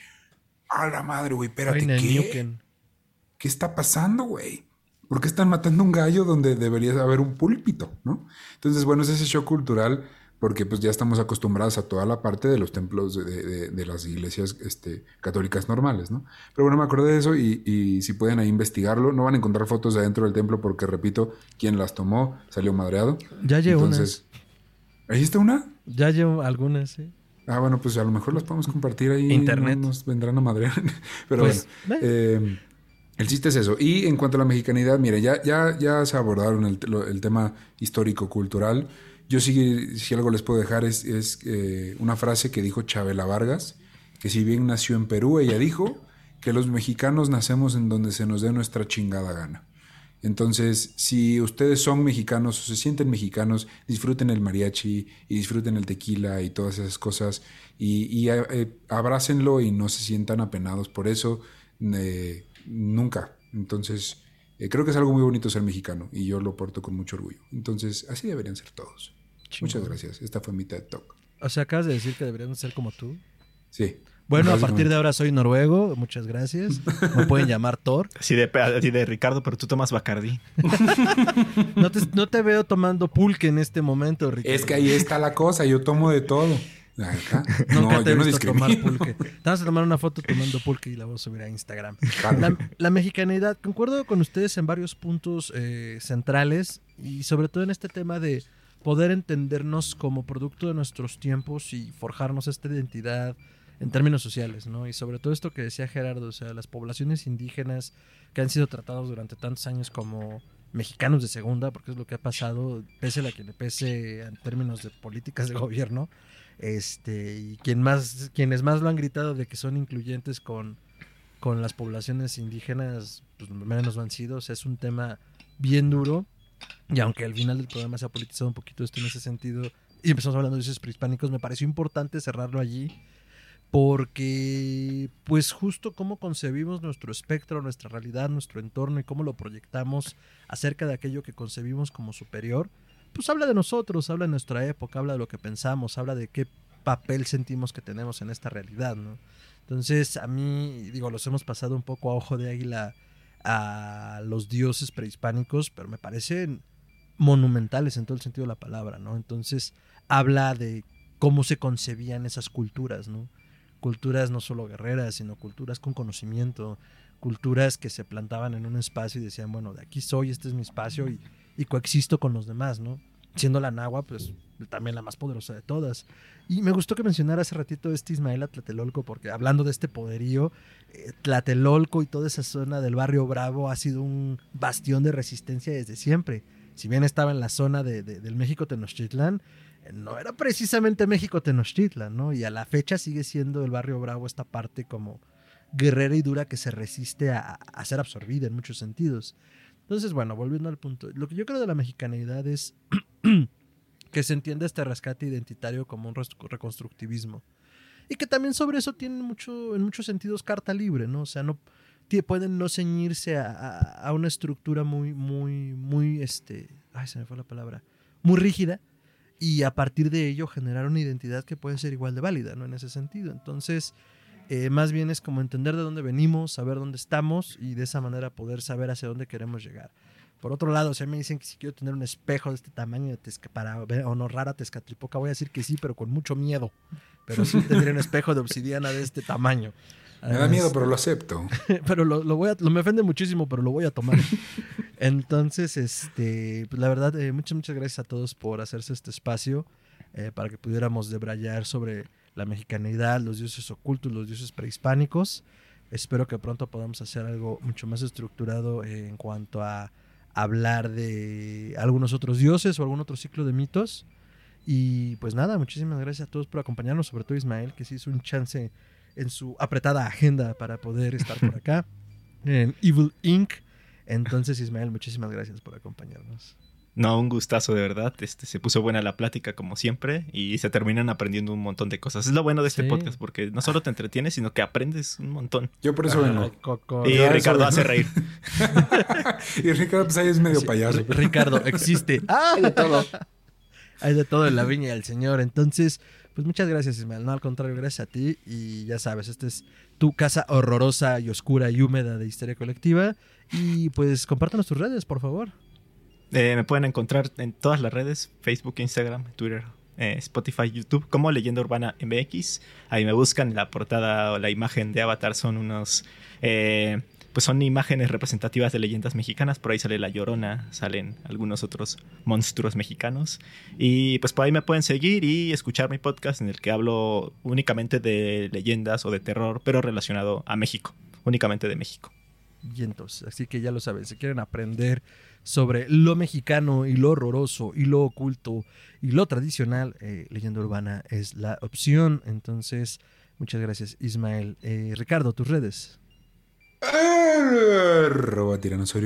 a la madre, güey, espérate, ¿qué? ¿qué está pasando, güey? ¿Por qué están matando un gallo donde debería haber un púlpito, no? Entonces, bueno, es ese shock cultural porque pues ya estamos acostumbrados a toda la parte de los templos de, de- de las iglesias este, católicas normales, ¿no? Pero bueno, me acordé de eso y, y si pueden ahí investigarlo, no van a encontrar fotos de adentro del templo porque, repito, quien las tomó salió madreado. Ya llevo Entonces, ¿ahí está una? unas. Ya llevo algunas, sí. Ah, bueno, pues a lo mejor las podemos compartir ahí. Internet. no Nos vendrán a madrear. Pero Pues, bueno. eh, el chiste es eso. Y en cuanto a la mexicanidad, mire, ya, ya, ya se abordaron el, el tema histórico-cultural. Yo sí, si algo les puedo dejar es, es, eh, una frase que dijo Chabela Vargas, que si bien nació en Perú, ella dijo que los mexicanos nacemos en donde se nos dé nuestra chingada gana. Entonces, si ustedes son mexicanos o se sienten mexicanos, disfruten el mariachi y disfruten el tequila y todas esas cosas y, y, eh, abrácenlo y no se sientan apenados por eso eh, nunca. Entonces, eh, creo que es algo muy bonito ser mexicano y yo lo porto con mucho orgullo. Entonces, así deberían ser todos. Muchas gracias. Esta fue mi TED Talk. O sea, acabas de decir que deberíamos ser como tú. Sí. Bueno, a partir de ahora soy noruego. Muchas gracias. Me pueden llamar Thor. Así de, así de Ricardo, pero tú tomas Bacardí. No te, no te veo tomando pulque en este momento, Ricardo. Es que ahí está la cosa. Yo tomo de todo. Acá. Nunca No, te he no visto tomar pulque. Te vas a tomar una foto tomando pulque y la voy a subir a Instagram. La, la mexicanidad, concuerdo con ustedes en varios puntos eh, centrales y sobre todo en este tema de poder entendernos como producto de nuestros tiempos y forjarnos esta identidad en términos sociales, ¿no? Y sobre todo esto que decía Gerardo, o sea, las poblaciones indígenas que han sido tratados durante tantos años como mexicanos de segunda, porque es lo que ha pasado, pese a la que le pese en términos de políticas de gobierno, este, y quien más, quienes más lo han gritado de que son incluyentes con, con las poblaciones indígenas, pues menos lo han sido, o sea, es un tema bien duro, y aunque al final del programa se ha politizado un poquito esto en ese sentido, y empezamos hablando de esos prehispánicos, me pareció importante cerrarlo allí, porque pues justo cómo concebimos nuestro espectro, nuestra realidad, nuestro entorno y cómo lo proyectamos acerca de aquello que concebimos como superior, pues habla de nosotros, habla de nuestra época, habla de lo que pensamos, habla de qué papel sentimos que tenemos en esta realidad, ¿no? Entonces, a mí, digo, los hemos pasado un poco a ojo de águila a los dioses prehispánicos, pero me parecen monumentales en todo el sentido de la palabra, ¿no? Entonces, habla de cómo se concebían esas culturas, ¿no? Culturas no solo guerreras, sino culturas con conocimiento, culturas que se plantaban en un espacio y decían, bueno, de aquí soy, este es mi espacio y, y coexisto con los demás, ¿no? siendo la Nahua, pues también la más poderosa de todas. Y me gustó que mencionara hace ratito este Ismael Tlatelolco, porque hablando de este poderío, eh, Tlatelolco y toda esa zona del barrio Bravo ha sido un bastión de resistencia desde siempre. Si bien estaba en la zona de, del México Tenochtitlan, eh, no era precisamente México Tenochtitlan, ¿no? Y a la fecha sigue siendo el barrio Bravo esta parte como guerrera y dura que se resiste a, a ser absorbida en muchos sentidos. Entonces, bueno, volviendo al punto, lo que yo creo de la mexicanidad es que se entiende este rescate identitario como un reconstructivismo. Y que también sobre eso tienen mucho, en muchos sentidos carta libre, ¿no? O sea, no pueden no ceñirse a, una estructura muy, muy, muy, este, ay, se me fue la palabra, muy rígida, y a partir de ello generar una identidad que puede ser igual de válida, ¿no? En ese sentido. Entonces, eh, más bien es como entender de dónde venimos, saber dónde estamos y de esa manera poder saber hacia dónde queremos llegar. Por otro lado, si me dicen que si quiero tener un espejo de este tamaño para honrar a Tezcatlipoca, voy a decir que sí, pero con mucho miedo. Pero sí tendría un espejo de obsidiana de este tamaño. Me da miedo, pero lo acepto. pero lo, voy a, lo me ofende muchísimo, pero lo voy a tomar. Entonces, este, pues la verdad, eh, muchas, muchas gracias a todos por hacerse este espacio eh, para que pudiéramos debrayar sobre la mexicanidad, los dioses ocultos, los dioses prehispánicos. Espero que pronto podamos hacer algo mucho más estructurado en cuanto a hablar de algunos otros dioses o algún otro ciclo de mitos. Y pues nada, muchísimas gracias a todos por acompañarnos, sobre todo Ismael, que sí hizo un chance en su apretada agenda para poder estar por acá en Evil Inc. Entonces, Ismael, muchísimas gracias por acompañarnos. No, un gustazo de verdad. Este, se puso buena la plática como siempre y se terminan aprendiendo un montón de cosas. Es lo bueno de este podcast porque no solo te entretienes, sino que aprendes un montón. Yo por eso vengo. y Ricardo hace reír. y Ricardo pues ahí es medio payaso. Ricardo existe. Hay de todo. Hay de todo en la viña del Señor. Entonces, pues muchas gracias, Ismael. No, al contrario, gracias a ti. Y ya sabes, esta es tu casa horrorosa y oscura y húmeda de Histeria Colectiva. Y pues compártanos tus redes, por favor. Eh, me pueden encontrar en todas las redes, Facebook, Instagram, Twitter, eh, Spotify, YouTube, como Leyenda Urbana MX. Ahí me buscan, la portada o la imagen de Avatar son unos... Eh, pues son imágenes representativas de leyendas mexicanas. Por ahí sale La Llorona, salen algunos otros monstruos mexicanos. Y pues por ahí me pueden seguir y escuchar mi podcast en el que hablo únicamente de leyendas o de terror, pero relacionado a México, únicamente de México. Y entonces, así que ya lo saben, si quieren aprender sobre lo mexicano y lo horroroso y lo oculto y lo tradicional, eh, leyenda urbana es la opción. Entonces, muchas gracias Ismael. Eh, Ricardo, tus redes. Arroba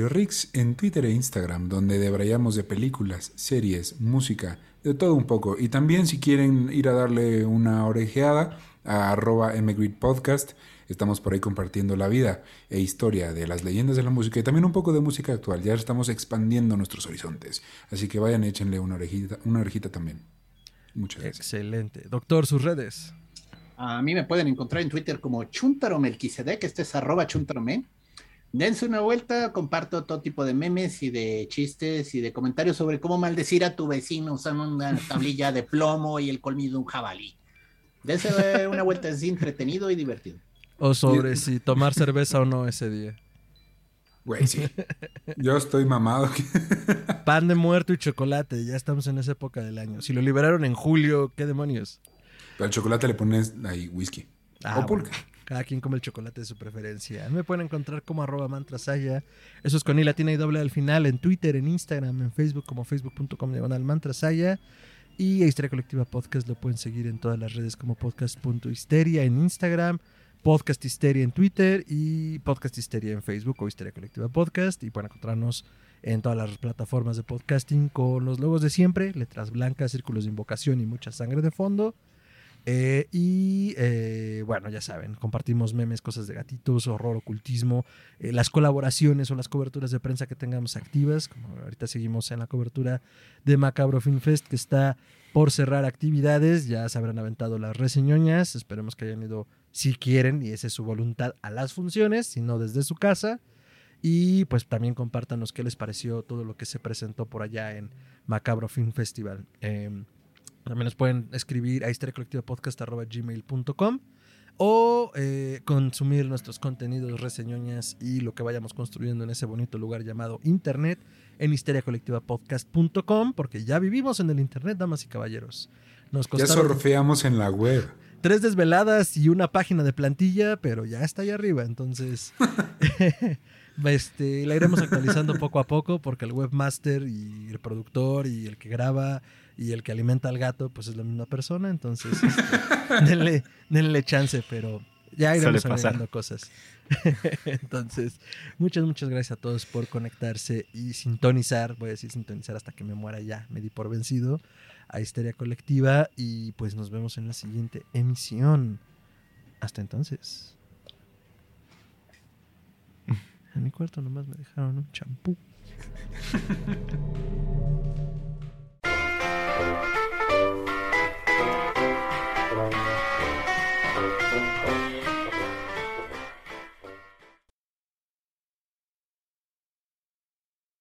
Rix en Twitter e Instagram, donde debrayamos de películas, series, música, de todo un poco. Y también si quieren ir a darle una orejeada a arroba Podcast Estamos por ahí compartiendo la vida e historia de las leyendas de la música y también un poco de música actual. Ya estamos expandiendo nuestros horizontes. Así que vayan, échenle una orejita, una orejita también. Muchas gracias. Excelente. Doctor, sus redes. A mí me pueden encontrar en Twitter como Chuntaro Melquisedec, este es arroba chuntarome. Dense una vuelta, comparto todo tipo de memes y de chistes y de comentarios sobre cómo maldecir a tu vecino usando una tablilla de plomo y el colmillo de un jabalí. Dense una vuelta, es entretenido y divertido. O sobre si tomar cerveza o no ese día. Güey, sí. Yo estoy mamado. Pan de muerto y chocolate. Ya estamos en esa época del año. Si lo liberaron en julio, ¿qué demonios? Pero al chocolate le pones ahí whisky. Ah, o. Cada quien come el chocolate de su preferencia. Me pueden encontrar como arroba mantrasaya. Eso es con i latina y doble al final. En Twitter, en Instagram, en Facebook como facebook.com diagonal mantrasaya. Y a Historia Colectiva Podcast lo pueden seguir en todas las redes como podcast.histeria en Instagram Podcast Histeria en Twitter y Podcast Histeria en Facebook o Histeria Colectiva Podcast. Y pueden encontrarnos en todas las plataformas de podcasting con los logos de siempre, letras blancas, círculos de invocación y mucha sangre de fondo. Eh, y eh, bueno, ya saben, compartimos memes, cosas de gatitos, horror, ocultismo, eh, las colaboraciones o las coberturas de prensa que tengamos activas, como ahorita seguimos en la cobertura de Macabro Film Fest que está por cerrar actividades, ya se habrán aventado las reseñoñas, esperemos que hayan ido si quieren, y esa es su voluntad, a las funciones, sino desde su casa. Y pues también compártanos qué les pareció todo lo que se presentó por allá en Macabro Film Festival. Em, también nos pueden escribir a historiacolectivapodcast.gmail.com o eh, consumir nuestros contenidos, reseñoñas y lo que vayamos construyendo en ese bonito lugar llamado Internet en histeriacolectivapodcast.com, porque ya vivimos en el Internet, damas y caballeros. Nos Ya surfeamos en la web. Tres desveladas y una página de plantilla, pero ya está ahí arriba, entonces este, la iremos actualizando poco a poco porque el webmaster y el productor y el que graba y el que alimenta al gato pues es la misma persona, entonces este, denle, denle chance, pero ya iremos agregando cosas. entonces, muchas, muchas gracias a todos por conectarse y sintonizar, voy a decir sintonizar hasta que me muera ya, me di por vencido a Histeria Colectiva y pues nos vemos en la siguiente emisión. Hasta entonces. En mi cuarto nomás me dejaron un champú.